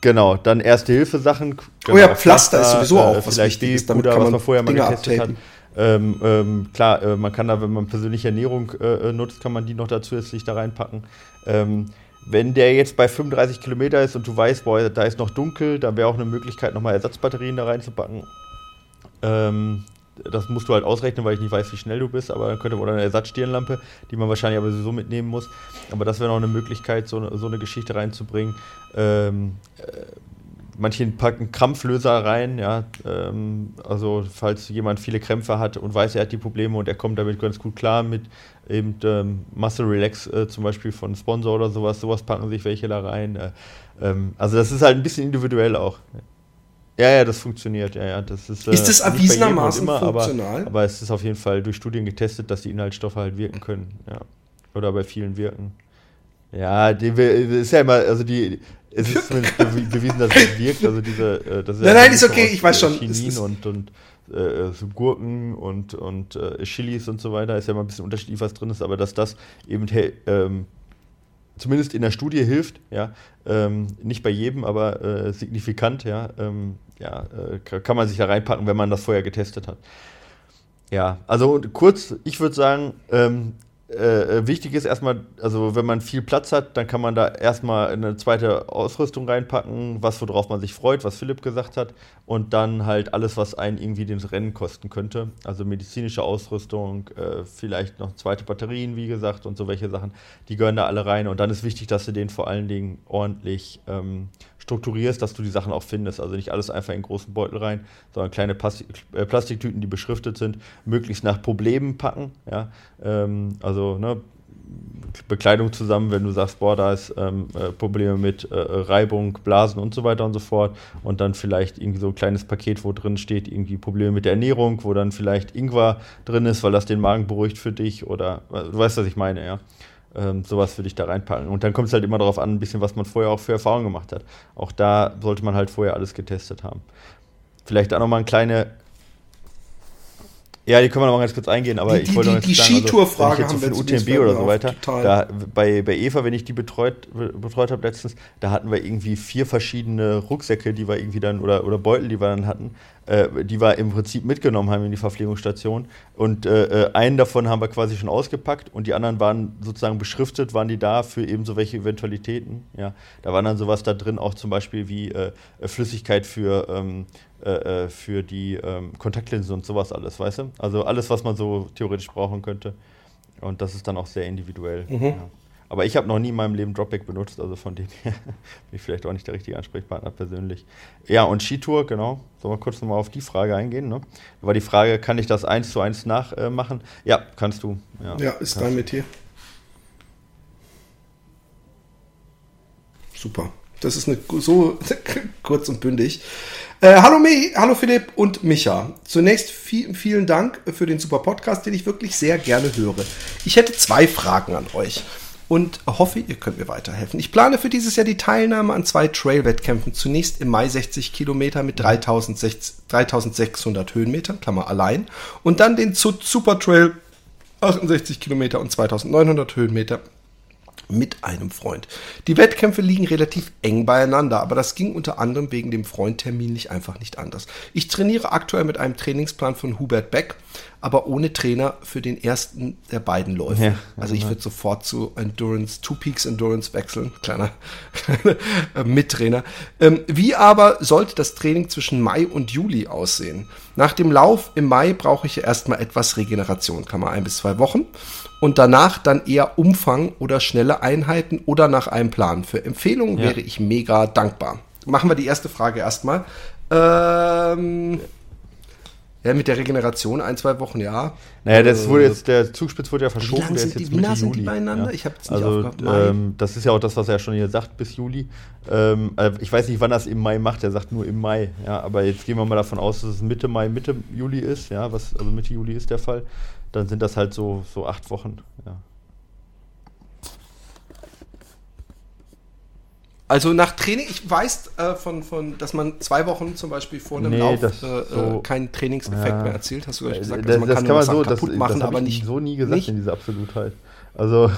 Genau, dann Erste-Hilfe-Sachen. Genau, oh ja, Pflaster, Pflaster ist sowieso auch äh, was vielleicht wichtig ist, damit Puder, was man vorher Dinge mal getestet hat. Ähm, ähm, klar, äh, man kann da, wenn man persönliche Ernährung äh, äh, nutzt, kann man die noch dazu zusätzlich da reinpacken. Ähm, wenn der jetzt bei 35 Kilometer ist und du weißt, boah, da ist noch dunkel, dann wäre auch eine Möglichkeit, nochmal Ersatzbatterien da reinzupacken. Ähm, das musst du halt ausrechnen, weil ich nicht weiß, wie schnell du bist, aber dann könnte man eine Ersatzstirnlampe, die man wahrscheinlich aber sowieso mitnehmen muss. Aber das wäre noch eine Möglichkeit, so eine, so eine Geschichte reinzubringen. Ähm, äh, manche packen Krampflöser rein, ja. Ähm, also falls jemand viele Krämpfe hat und weiß, er hat die Probleme und er kommt damit ganz gut klar mit eben ähm, Muscle Relax äh, zum Beispiel von Sponsor oder sowas, sowas packen sich welche da rein. Äh, ähm, also das ist halt ein bisschen individuell auch. Ja, ja, das funktioniert. Ja, ja, das ist, äh, ist das erwiesenermaßen immer, funktional? Aber, aber, es ist auf jeden Fall durch Studien getestet, dass die Inhaltsstoffe halt wirken können. Ja. Oder bei vielen wirken. Ja, die, ist ja immer, also die, es ist bewiesen, dass es wirkt. Also diese, äh, das ist nein, ja nein, ist okay, ich weiß schon. Chinin und, und äh, so Gurken und, und äh, Chilis und so weiter, ist ja immer ein bisschen unterschiedlich, was drin ist, aber dass das eben ähm, zumindest in der Studie hilft, ja, ähm, nicht bei jedem, aber äh, signifikant, ja, ähm, ja, äh, kann man sich da reinpacken, wenn man das vorher getestet hat. Ja, also kurz, ich würde sagen, ähm, äh, wichtig ist erstmal, also wenn man viel Platz hat, dann kann man da erstmal eine zweite Ausrüstung reinpacken, was worauf man sich freut, was Philipp gesagt hat, und dann halt alles, was einen irgendwie den Rennen kosten könnte. Also medizinische Ausrüstung, äh, vielleicht noch zweite Batterien, wie gesagt, und so welche Sachen, die gehören da alle rein. Und dann ist wichtig, dass du den vor allen Dingen ordentlich ähm, strukturierst, dass du die Sachen auch findest. Also nicht alles einfach in großen Beutel rein, sondern kleine äh, Plastiktüten, die beschriftet sind, möglichst nach Problemen packen. Ja? Ähm, also ne, Bekleidung zusammen, wenn du sagst, boah, da ist ähm, äh, Probleme mit äh, Reibung, Blasen und so weiter und so fort. Und dann vielleicht irgendwie so ein kleines Paket, wo drin steht, irgendwie Probleme mit der Ernährung, wo dann vielleicht Ingwer drin ist, weil das den Magen beruhigt für dich oder äh, du weißt, was ich meine, ja. Ähm, sowas würde ich da reinpacken. Und dann kommt es halt immer darauf an, ein bisschen, was man vorher auch für Erfahrungen gemacht hat. Auch da sollte man halt vorher alles getestet haben. Vielleicht auch nochmal eine kleine. Ja, die können wir noch mal ganz kurz eingehen, aber die, ich wollte die, noch die Skitour-Frage also, haben wir UTMB oder so weiter. Da, bei, bei Eva, wenn ich die betreut, betreut habe letztens, da hatten wir irgendwie vier verschiedene Rucksäcke, die wir irgendwie dann, oder, oder Beutel, die wir dann hatten, äh, die wir im Prinzip mitgenommen haben in die Verpflegungsstation. Und äh, äh, einen davon haben wir quasi schon ausgepackt und die anderen waren sozusagen beschriftet, waren die da für eben so welche Eventualitäten. Ja. Da war dann sowas da drin, auch zum Beispiel wie äh, Flüssigkeit für, ähm, äh, äh, für die ähm, Kontaktlinsen und sowas alles, weißt du? Also alles, was man so theoretisch brauchen könnte. Und das ist dann auch sehr individuell. Mhm. Ja. Aber ich habe noch nie in meinem Leben Dropback benutzt, also von dem her bin ich vielleicht auch nicht der richtige Ansprechpartner persönlich. Ja, und Skitour, genau. Sollen wir kurz nochmal auf die Frage eingehen? Ne? War die Frage, kann ich das eins zu eins nachmachen? Äh, ja, kannst du. Ja, ja ist dein Metier. Super. Das ist eine, so kurz und bündig. Äh, hallo Me, hallo Philipp und Micha. Zunächst viel, vielen Dank für den super Podcast, den ich wirklich sehr gerne höre. Ich hätte zwei Fragen an euch und hoffe, ihr könnt mir weiterhelfen. Ich plane für dieses Jahr die Teilnahme an zwei Trail-Wettkämpfen. Zunächst im Mai 60 Kilometer mit 3600 Höhenmetern, Klammer allein, und dann den Super Trail 68 Kilometer und 2900 Höhenmeter mit einem Freund. Die Wettkämpfe liegen relativ eng beieinander, aber das ging unter anderem wegen dem Freundtermin nicht einfach nicht anders. Ich trainiere aktuell mit einem Trainingsplan von Hubert Beck, aber ohne Trainer für den ersten der beiden Läufe. Ja, also ich würde sofort zu Endurance, Two Peaks Endurance wechseln, kleiner, kleiner Mittrainer. Ähm, wie aber sollte das Training zwischen Mai und Juli aussehen? Nach dem Lauf im Mai brauche ich erstmal etwas Regeneration, kann man ein bis zwei Wochen. Und danach dann eher Umfang oder schnelle Einheiten oder nach einem Plan. Für Empfehlungen ja. wäre ich mega dankbar. Machen wir die erste Frage erstmal. Ähm, ja, mit der Regeneration ein, zwei Wochen, ja. Naja, das wurde jetzt, der Zugspitz wurde ja verschoben. Wie, ist jetzt die, wie nah sind die beieinander? Ja. Ich habe es nicht also, ähm, Das ist ja auch das, was er schon hier sagt, bis Juli. Ähm, äh, ich weiß nicht, wann er es im Mai macht. Er sagt nur im Mai. Ja, aber jetzt gehen wir mal davon aus, dass es Mitte Mai, Mitte Juli ist. Ja, was, also Mitte Juli ist der Fall. Dann sind das halt so, so acht Wochen. Ja. Also nach Training, ich weiß äh, von, von, dass man zwei Wochen zum Beispiel vor einem nee, Lauf äh, so, keinen Trainingseffekt ja, mehr erzielt, hast du gleich gesagt. Also man das kann, kann man so, kaputt das, machen, das aber nicht. so nie gesagt nicht? in dieser Absolutheit. Also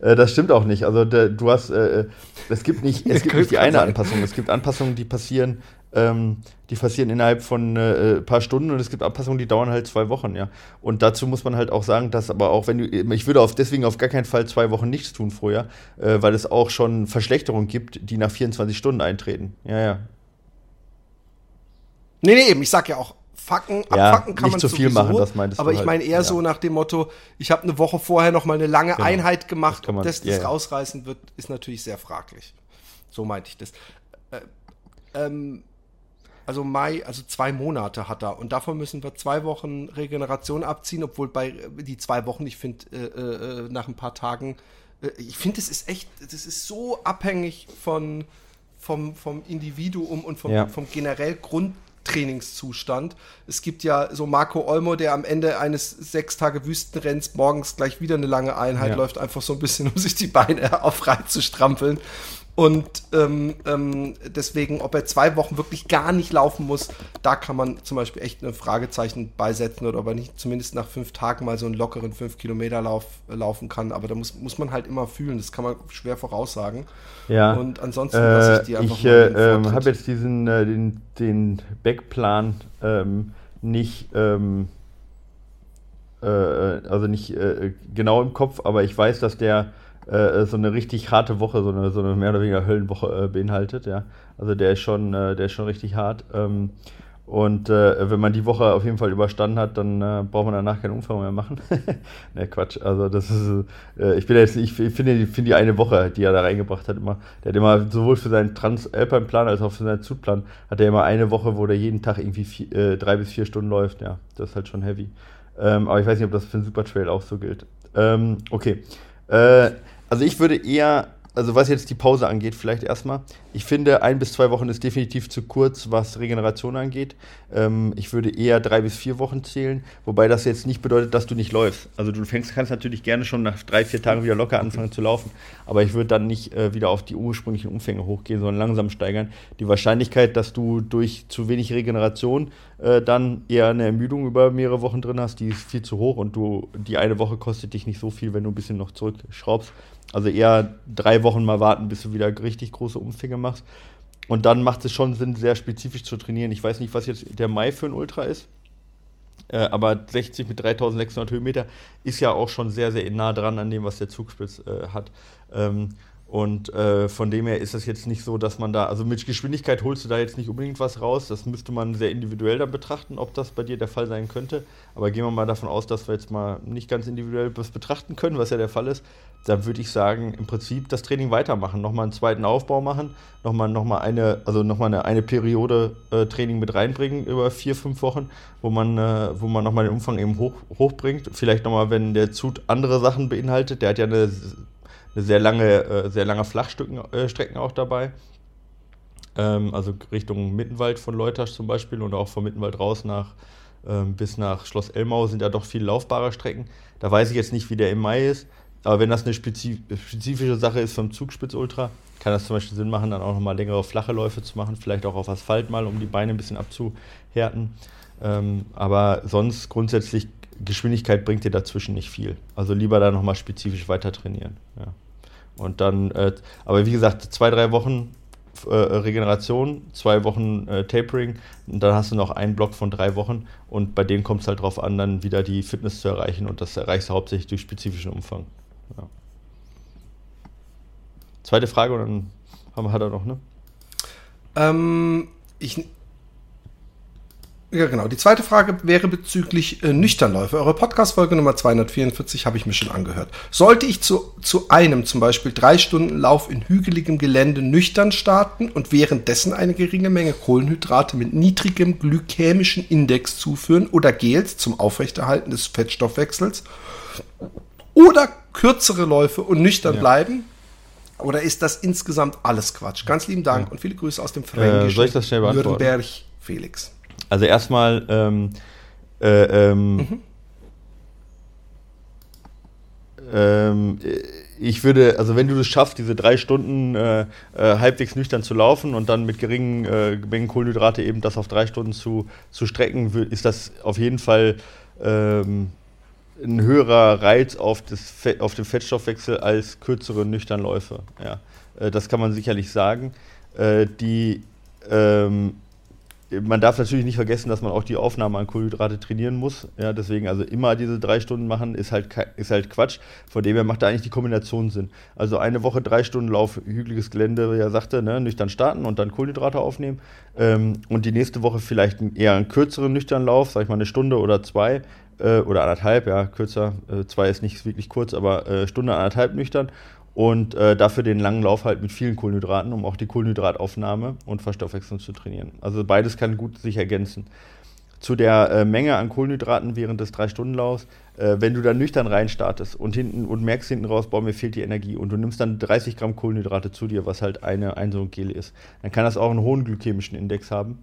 äh, das stimmt auch nicht. Also der, du hast, äh, äh es gibt nicht, es gibt nicht die eine Anpassung. Es gibt Anpassungen, die passieren ähm, die passieren innerhalb von äh, ein paar Stunden und es gibt Anpassungen, die dauern halt zwei Wochen, ja. Und dazu muss man halt auch sagen, dass aber auch wenn du, ich würde auf, deswegen auf gar keinen Fall zwei Wochen nichts tun vorher, äh, weil es auch schon Verschlechterungen gibt, die nach 24 Stunden eintreten. Ja, ja. Nee, nee, eben, ich sag ja auch, fucken, ja, abfacken kann man zu viel sowieso, machen, das meintest Aber ich halt. meine eher ja. so nach dem Motto, ich habe eine Woche vorher noch mal eine lange genau. Einheit gemacht, das man, ob das, das yeah. rausreißen wird, ist natürlich sehr fraglich. So meinte ich das. Äh, ähm, also Mai, also zwei Monate hat er. Und davon müssen wir zwei Wochen Regeneration abziehen, obwohl bei die zwei Wochen, ich finde, äh, äh, nach ein paar Tagen, äh, ich finde, es ist echt, das ist so abhängig von, vom, vom Individuum und vom, ja. vom generell Grundtrainingszustand. Es gibt ja so Marco Olmo, der am Ende eines sechs Tage Wüstenrenns morgens gleich wieder eine lange Einheit ja. läuft, einfach so ein bisschen, um sich die Beine aufreizzustrampeln. zu strampeln. Und ähm, ähm, deswegen, ob er zwei Wochen wirklich gar nicht laufen muss, da kann man zum Beispiel echt ein Fragezeichen beisetzen oder ob er nicht zumindest nach fünf Tagen mal so einen lockeren fünf Kilometer Lauf äh, laufen kann. Aber da muss, muss man halt immer fühlen. Das kann man schwer voraussagen. Ja. Und ansonsten äh, lasse ich die einfach Ich äh, ähm, habe jetzt diesen äh, den, den Backplan ähm, nicht ähm, äh, also nicht äh, genau im Kopf, aber ich weiß, dass der äh, so eine richtig harte Woche, so eine, so eine mehr oder weniger Höllenwoche äh, beinhaltet, ja. Also der ist schon, äh, der ist schon richtig hart. Ähm, und äh, wenn man die Woche auf jeden Fall überstanden hat, dann äh, braucht man danach keinen Umfang mehr machen. ne, Quatsch. Also das ist, ich bin jetzt, ich, finde, finde die eine Woche, die er da reingebracht hat, immer, der hat immer sowohl für seinen Transalpine-Plan als auch für seinen Zugplan, hat er immer eine Woche, wo der jeden Tag irgendwie vier, drei bis vier Stunden läuft. Ja, das ist halt schon heavy. Ähm, aber ich weiß nicht, ob das für einen Supertrail auch so gilt. Ähm, okay. Äh, also ich würde eher, also was jetzt die Pause angeht, vielleicht erstmal. Ich finde, ein bis zwei Wochen ist definitiv zu kurz, was Regeneration angeht. Ähm, ich würde eher drei bis vier Wochen zählen, wobei das jetzt nicht bedeutet, dass du nicht läufst. Also du fängst, kannst natürlich gerne schon nach drei, vier Tagen wieder locker anfangen zu laufen, aber ich würde dann nicht äh, wieder auf die ursprünglichen Umfänge hochgehen, sondern langsam steigern. Die Wahrscheinlichkeit, dass du durch zu wenig Regeneration äh, dann eher eine Ermüdung über mehrere Wochen drin hast, die ist viel zu hoch und du die eine Woche kostet dich nicht so viel, wenn du ein bisschen noch zurückschraubst. Also eher drei Wochen mal warten, bis du wieder richtig große Umfänge machst. Und dann macht es schon Sinn, sehr spezifisch zu trainieren. Ich weiß nicht, was jetzt der Mai für ein Ultra ist. Äh, aber 60 mit 3600 Höhenmeter ist ja auch schon sehr, sehr nah dran an dem, was der Zugspitz äh, hat. Ähm, und äh, von dem her ist es jetzt nicht so, dass man da, also mit Geschwindigkeit holst du da jetzt nicht unbedingt was raus. Das müsste man sehr individuell dann betrachten, ob das bei dir der Fall sein könnte. Aber gehen wir mal davon aus, dass wir jetzt mal nicht ganz individuell was betrachten können, was ja der Fall ist. Dann würde ich sagen, im Prinzip das Training weitermachen, nochmal einen zweiten Aufbau machen, nochmal noch mal eine, also nochmal eine, eine Periode äh, Training mit reinbringen über vier, fünf Wochen, wo man, äh, wo man nochmal den Umfang eben hoch, hochbringt. Vielleicht nochmal, wenn der Zut andere Sachen beinhaltet. Der hat ja eine sehr lange, äh, sehr lange Flachstrecken äh, auch dabei. Ähm, also Richtung Mittenwald von Leutasch zum Beispiel und auch von Mittenwald raus nach ähm, bis nach Schloss Elmau sind ja doch viel laufbare Strecken. Da weiß ich jetzt nicht, wie der im Mai ist. Aber wenn das eine spezifische Sache ist vom Zugspitz Ultra, kann das zum Beispiel Sinn machen, dann auch nochmal längere flache Läufe zu machen, vielleicht auch auf Asphalt mal, um die Beine ein bisschen abzuhärten. Ähm, aber sonst grundsätzlich Geschwindigkeit bringt dir dazwischen nicht viel. Also lieber da nochmal spezifisch weiter trainieren. Ja. Und dann, äh, aber wie gesagt, zwei, drei Wochen äh, Regeneration, zwei Wochen äh, Tapering und dann hast du noch einen Block von drei Wochen und bei denen kommt es halt darauf an, dann wieder die Fitness zu erreichen und das erreichst du hauptsächlich durch spezifischen Umfang. Ja. Zweite Frage und dann haben wir, hat er noch, ne? Ähm, ich, ja, genau. Die zweite Frage wäre bezüglich äh, Nüchternläufe. Eure Podcast-Folge Nummer 244 habe ich mir schon angehört. Sollte ich zu, zu einem zum Beispiel drei Stunden Lauf in hügeligem Gelände nüchtern starten und währenddessen eine geringe Menge Kohlenhydrate mit niedrigem glykämischen Index zuführen oder Gels zum Aufrechterhalten des Fettstoffwechsels? Oder kürzere Läufe und nüchtern ja. bleiben? Oder ist das insgesamt alles Quatsch? Ganz lieben Dank ja. und viele Grüße aus dem Fränkischen äh, soll ich das schnell beantworten? Felix. Also erstmal, ähm, äh, ähm, mhm. ähm, ich würde, also wenn du es schaffst, diese drei Stunden äh, äh, halbwegs nüchtern zu laufen und dann mit geringen äh, Mengen Kohlenhydrate eben das auf drei Stunden zu, zu strecken, ist das auf jeden Fall ähm, ein höherer Reiz auf, das Fett, auf den Fettstoffwechsel als kürzere Nüchternläufe. Ja. Äh, das kann man sicherlich sagen. Äh, die ähm, man darf natürlich nicht vergessen, dass man auch die Aufnahme an Kohlenhydrate trainieren muss. Ja, deswegen also immer diese drei Stunden machen, ist halt, ist halt Quatsch. Von dem her macht da eigentlich die Kombination Sinn. Also eine Woche drei Stunden Lauf, hügeliges Gelände, wie er sagte, ne, nüchtern starten und dann Kohlenhydrate aufnehmen. Ähm, und die nächste Woche vielleicht eher einen kürzeren nüchtern Lauf, sag ich mal eine Stunde oder zwei äh, oder anderthalb, ja, kürzer. Äh, zwei ist nicht wirklich kurz, aber äh, Stunde anderthalb nüchtern und äh, dafür den langen Lauf halt mit vielen Kohlenhydraten, um auch die Kohlenhydrataufnahme und Verstoffwechslung zu trainieren. Also beides kann gut sich ergänzen. Zu der äh, Menge an Kohlenhydraten während des 3-Stunden-Laufs, äh, wenn du dann nüchtern reinstartest und hinten und merkst hinten raus, boah, mir fehlt die Energie und du nimmst dann 30 Gramm Kohlenhydrate zu dir, was halt eine, ein Gel ist, dann kann das auch einen hohen glykämischen Index haben.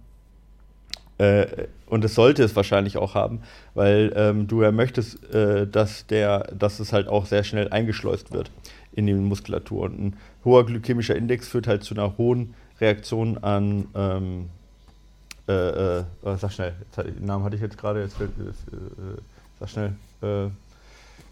Äh, und es sollte es wahrscheinlich auch haben, weil ähm, du ja möchtest, äh, dass, der, dass es halt auch sehr schnell eingeschleust wird in die Muskulatur. Und ein hoher glykämischer Index führt halt zu einer hohen Reaktion an, ähm, äh, äh, sag schnell, den Namen hatte ich jetzt gerade, jetzt, äh, äh, sag schnell, äh,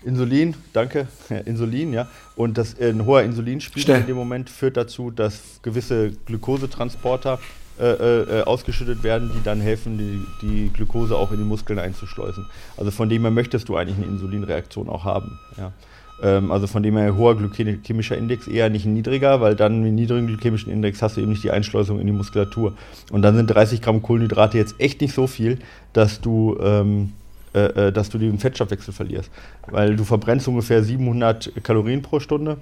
Insulin, danke, Insulin, ja. Und das, äh, ein hoher Insulinspiegel in dem Moment führt dazu, dass gewisse Glukosetransporter äh, äh, ausgeschüttet werden, die dann helfen, die, die Glukose auch in die Muskeln einzuschleusen. Also von dem her möchtest du eigentlich eine Insulinreaktion auch haben. Ja. Ähm, also von dem her hoher glykämischer Index eher nicht niedriger, weil dann mit niedrigen glykämischen Index hast du eben nicht die Einschleusung in die Muskulatur. Und dann sind 30 Gramm Kohlenhydrate jetzt echt nicht so viel, dass du, ähm, äh, äh, dass du den Fettstoffwechsel verlierst. Weil du verbrennst ungefähr 700 Kalorien pro Stunde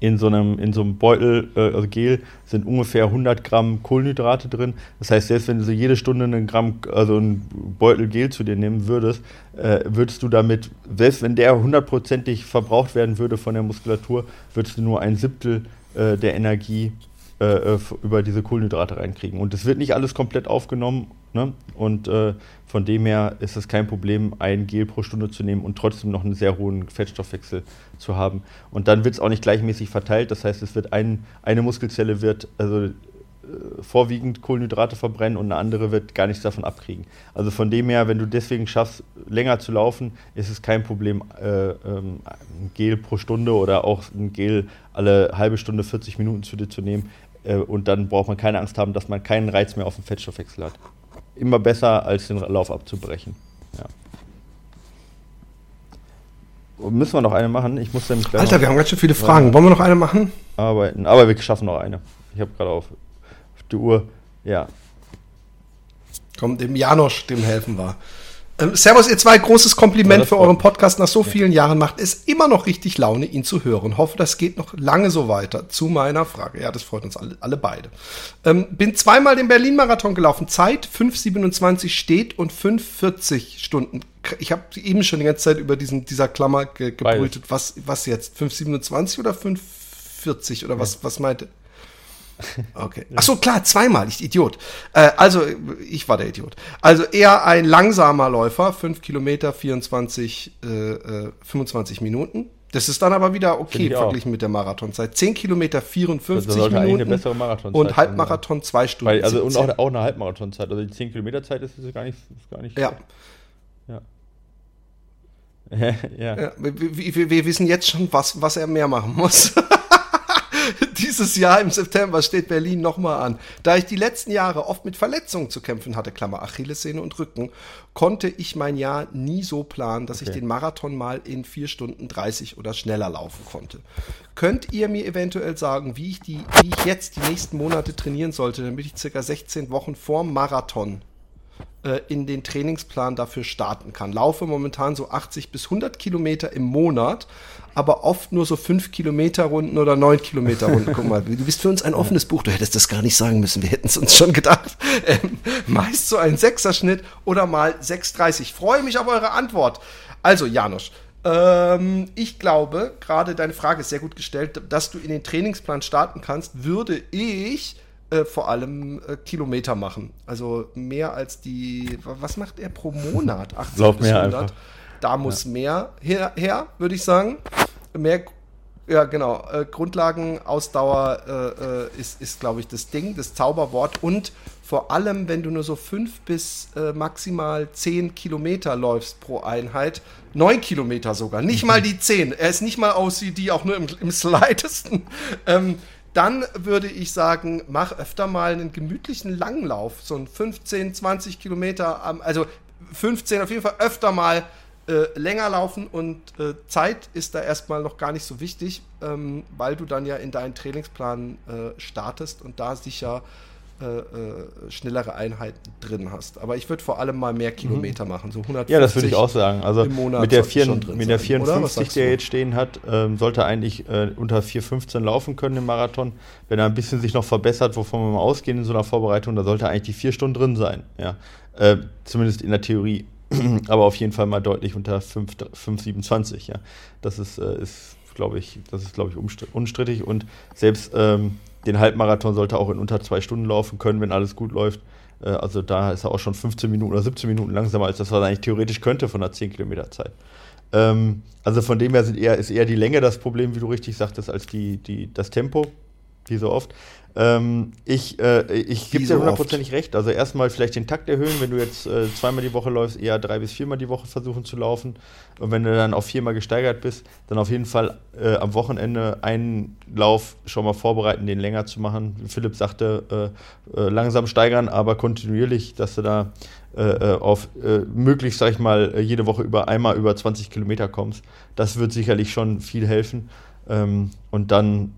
in so einem, in so einem Beutel, äh, also Gel, sind ungefähr 100 Gramm Kohlenhydrate drin. Das heißt, selbst wenn du so jede Stunde einen Gramm, also einen Beutel Gel zu dir nehmen würdest, äh, würdest du damit, selbst wenn der hundertprozentig verbraucht werden würde von der Muskulatur, würdest du nur ein Siebtel äh, der Energie äh, äh, über diese Kohlenhydrate reinkriegen. Und es wird nicht alles komplett aufgenommen. Ne? Und äh, von dem her ist es kein Problem, ein Gel pro Stunde zu nehmen und trotzdem noch einen sehr hohen Fettstoffwechsel zu haben. Und dann wird es auch nicht gleichmäßig verteilt. Das heißt, es wird ein, eine Muskelzelle wird, also äh, vorwiegend Kohlenhydrate verbrennen und eine andere wird gar nichts davon abkriegen. Also von dem her, wenn du deswegen schaffst, länger zu laufen, ist es kein Problem, äh, ähm, ein Gel pro Stunde oder auch ein Gel alle halbe Stunde, 40 Minuten zu dir zu nehmen. Äh, und dann braucht man keine Angst haben, dass man keinen Reiz mehr auf den Fettstoffwechsel hat. Immer besser, als den Lauf abzubrechen. Ja. Müssen wir noch eine machen? Ich muss nämlich Alter, wir haben ganz schön viele Fragen. Wollen wir noch eine machen? Arbeiten. Aber wir schaffen noch eine. Ich habe gerade auf die Uhr. Ja. Komm, dem Janosch, dem helfen wir. Ähm, Servus, ihr zwei, großes Kompliment ja, für euren Podcast. Nach so vielen ja. Jahren macht es immer noch richtig Laune, ihn zu hören. Hoffe, das geht noch lange so weiter. Zu meiner Frage. Ja, das freut uns alle, alle beide. Ähm, bin zweimal den Berlin-Marathon gelaufen. Zeit 5,27 steht und 5,40 Stunden. Ich habe eben schon die ganze Zeit über diesen, dieser Klammer ge gebrütet. Was, was jetzt? 5,27 oder 5,40 oder ja. was, was meinte? Okay. Ach so, klar, zweimal, ich Idiot. Äh, also, ich war der Idiot. Also eher ein langsamer Läufer, 5 Kilometer, 24, äh, 25 äh, Minuten. Das ist dann aber wieder okay verglichen auch. mit der Marathonzeit. 10 Kilometer 54 das Minuten eine bessere Marathonzeit und Halbmarathon 2 Stunden. Weil, also und auch, auch, eine Halbmarathonzeit. Also die 10 Kilometer Zeit ist, ist gar nicht, ist gar nicht. Ja. Ja. ja. ja wir, wir, wir, wissen jetzt schon, was, was er mehr machen muss. Dieses Jahr im September steht Berlin nochmal an. Da ich die letzten Jahre oft mit Verletzungen zu kämpfen hatte, Klammer Achillessehne und Rücken, konnte ich mein Jahr nie so planen, dass okay. ich den Marathon mal in 4 Stunden 30 oder schneller laufen konnte. Könnt ihr mir eventuell sagen, wie ich, die, wie ich jetzt die nächsten Monate trainieren sollte, damit ich circa 16 Wochen vor Marathon äh, in den Trainingsplan dafür starten kann. Laufe momentan so 80 bis 100 Kilometer im Monat, aber oft nur so 5 Kilometer Runden oder 9 Kilometer Runden. Guck mal, du bist für uns ein offenes Buch. Du hättest das gar nicht sagen müssen. Wir hätten es uns schon gedacht. Ähm, meist so ein Sechserschnitt oder mal 6,30. Ich freue mich auf eure Antwort. Also, Janusz, ähm, ich glaube, gerade deine Frage ist sehr gut gestellt, dass du in den Trainingsplan starten kannst, würde ich äh, vor allem äh, Kilometer machen. Also mehr als die, was macht er pro Monat? 80 Lauf bis 100. Einfach. Da muss ja. mehr her, her würde ich sagen. Mehr, ja genau, äh, Grundlagenausdauer äh, äh, ist, ist glaube ich, das Ding, das Zauberwort. Und vor allem, wenn du nur so fünf bis äh, maximal zehn Kilometer läufst pro Einheit, neun Kilometer sogar, nicht mal die zehn. Er ist nicht mal OCD, auch nur im, im slidesten. Ähm, dann würde ich sagen, mach öfter mal einen gemütlichen Langlauf, so ein 15, 20 Kilometer, also 15 auf jeden Fall öfter mal äh, länger laufen und äh, Zeit ist da erstmal noch gar nicht so wichtig, ähm, weil du dann ja in deinen Trainingsplan äh, startest und da sicher äh, äh, schnellere Einheiten drin hast. Aber ich würde vor allem mal mehr Kilometer mhm. machen, so 150 Ja, das würde ich auch sagen. Also mit der, 4, mit der 54, die er jetzt stehen hat, ähm, sollte eigentlich äh, unter 4,15 laufen können im Marathon. Wenn er ein bisschen sich noch verbessert, wovon wir mal ausgehen in so einer Vorbereitung, da sollte eigentlich die 4 Stunden drin sein. Ja. Äh, zumindest in der Theorie. Aber auf jeden Fall mal deutlich unter 5,27. Ja. Das ist, äh, ist glaube ich, das ist, glaube ich, unstrittig. Und selbst ähm, den Halbmarathon sollte auch in unter zwei Stunden laufen können, wenn alles gut läuft. Äh, also da ist er auch schon 15 Minuten oder 17 Minuten langsamer als das, was er eigentlich theoretisch könnte von einer 10 Kilometer Zeit. Ähm, also von dem her sind eher, ist eher die Länge das Problem, wie du richtig sagtest, als die, die, das Tempo, wie so oft. Ähm, ich äh, ich gebe dir hundertprozentig recht. Also erstmal vielleicht den Takt erhöhen, wenn du jetzt äh, zweimal die Woche läufst, eher drei bis viermal die Woche versuchen zu laufen. Und wenn du dann auf viermal gesteigert bist, dann auf jeden Fall äh, am Wochenende einen Lauf schon mal vorbereiten, den länger zu machen. Philipp sagte, äh, äh, langsam steigern, aber kontinuierlich, dass du da äh, auf möglichst, sag ich mal, jede Woche über einmal über 20 Kilometer kommst. Das wird sicherlich schon viel helfen. Ähm, und dann,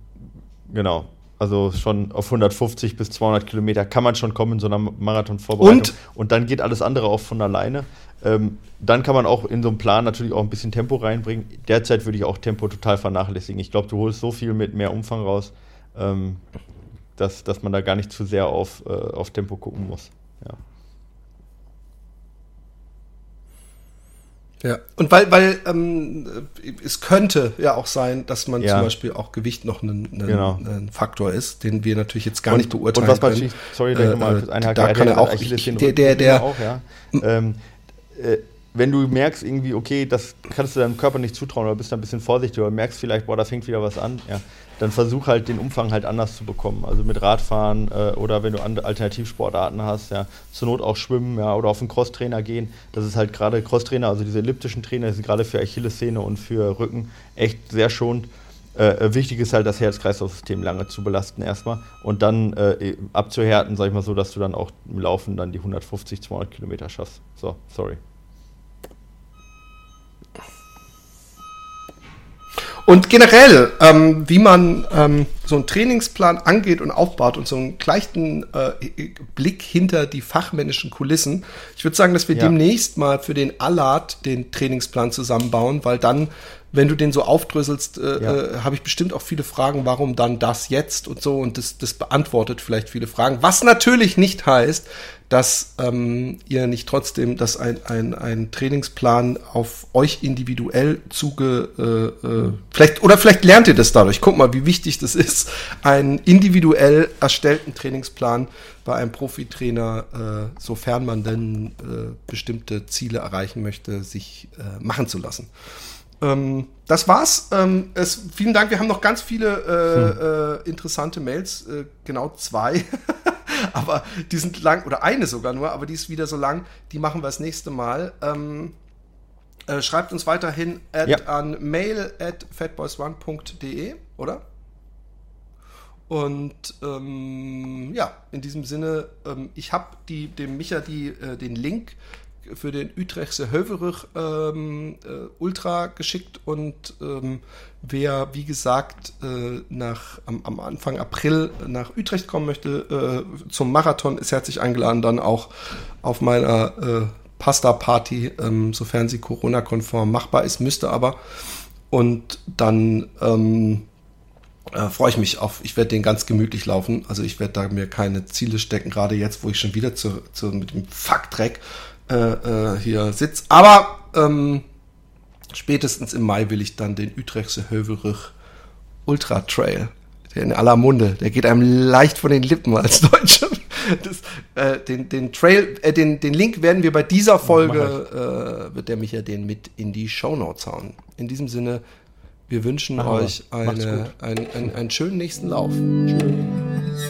genau, also schon auf 150 bis 200 Kilometer kann man schon kommen in so einer Marathon-Vorbereitung. Und? Und dann geht alles andere auch von alleine. Ähm, dann kann man auch in so einen Plan natürlich auch ein bisschen Tempo reinbringen. Derzeit würde ich auch Tempo total vernachlässigen. Ich glaube, du holst so viel mit mehr Umfang raus, ähm, dass, dass man da gar nicht zu sehr auf, äh, auf Tempo gucken muss. Ja. Ja, und weil, weil ähm, es könnte ja auch sein, dass man ja. zum Beispiel auch Gewicht noch ein, genau. Faktor ist, den wir natürlich jetzt gar und, nicht beurteilen und was können. Man, sorry, äh, mal, äh, da kann er auch, der, der, der, auch, ja. ähm, äh, wenn du merkst irgendwie, okay, das kannst du deinem Körper nicht zutrauen oder bist da ein bisschen vorsichtig oder merkst vielleicht, boah, da fängt wieder was an, ja, dann versuch halt den Umfang halt anders zu bekommen. Also mit Radfahren äh, oder wenn du Alternativsportarten hast, ja, zur Not auch schwimmen, ja, oder auf einen Crosstrainer gehen. Das ist halt gerade Crosstrainer, also diese elliptischen Trainer, sind gerade für Achillessehne und für Rücken echt sehr schonend. Äh, äh, wichtig ist halt, das Herz-Kreislauf-System lange zu belasten erstmal und dann äh, abzuhärten, sag ich mal so, dass du dann auch im Laufen dann die 150, 200 Kilometer schaffst. So, sorry. Und generell, ähm, wie man ähm, so einen Trainingsplan angeht und aufbaut und so einen gleichen äh, Blick hinter die fachmännischen Kulissen. Ich würde sagen, dass wir ja. demnächst mal für den Allard den Trainingsplan zusammenbauen, weil dann wenn du den so aufdröselst, äh, ja. äh, habe ich bestimmt auch viele Fragen, warum dann das jetzt und so und das, das beantwortet vielleicht viele Fragen. Was natürlich nicht heißt, dass ähm, ihr nicht trotzdem, dass ein, ein, ein Trainingsplan auf euch individuell zuge, äh, äh, vielleicht, oder vielleicht lernt ihr das dadurch. Guck mal, wie wichtig das ist, einen individuell erstellten Trainingsplan bei einem Profitrainer, äh, sofern man denn äh, bestimmte Ziele erreichen möchte, sich äh, machen zu lassen. Ähm, das war's. Ähm, es, vielen Dank. Wir haben noch ganz viele äh, hm. äh, interessante Mails, äh, genau zwei. aber die sind lang, oder eine sogar nur, aber die ist wieder so lang. Die machen wir das nächste Mal. Ähm, äh, schreibt uns weiterhin at, ja. an mail at fatboysone.de, oder? Und ähm, ja, in diesem Sinne, ähm, ich habe dem Micha die, äh, den Link für den Utrechtse Höverich ähm, äh, Ultra geschickt und ähm, wer, wie gesagt, äh, nach, am, am, Anfang April nach Utrecht kommen möchte äh, zum Marathon, ist herzlich eingeladen, dann auch auf meiner äh, Pasta-Party, ähm, sofern sie Corona-konform machbar ist, müsste aber. Und dann ähm, äh, freue ich mich auf, ich werde den ganz gemütlich laufen. Also ich werde da mir keine Ziele stecken, gerade jetzt, wo ich schon wieder zu, zu mit dem Fuck-Dreck äh, äh, hier sitze. Aber ähm, spätestens im Mai will ich dann den Utrechtse Hövelrich Ultra Trail, der in aller Munde, der geht einem leicht von den Lippen als Deutscher. Das, äh, den, den Trail, äh, den, den Link werden wir bei dieser Folge, äh, wird der mich ja den mit in die Show Notes hauen. In diesem Sinne, wir wünschen Machen euch eine, einen, einen, einen schönen nächsten Lauf. Tschüss.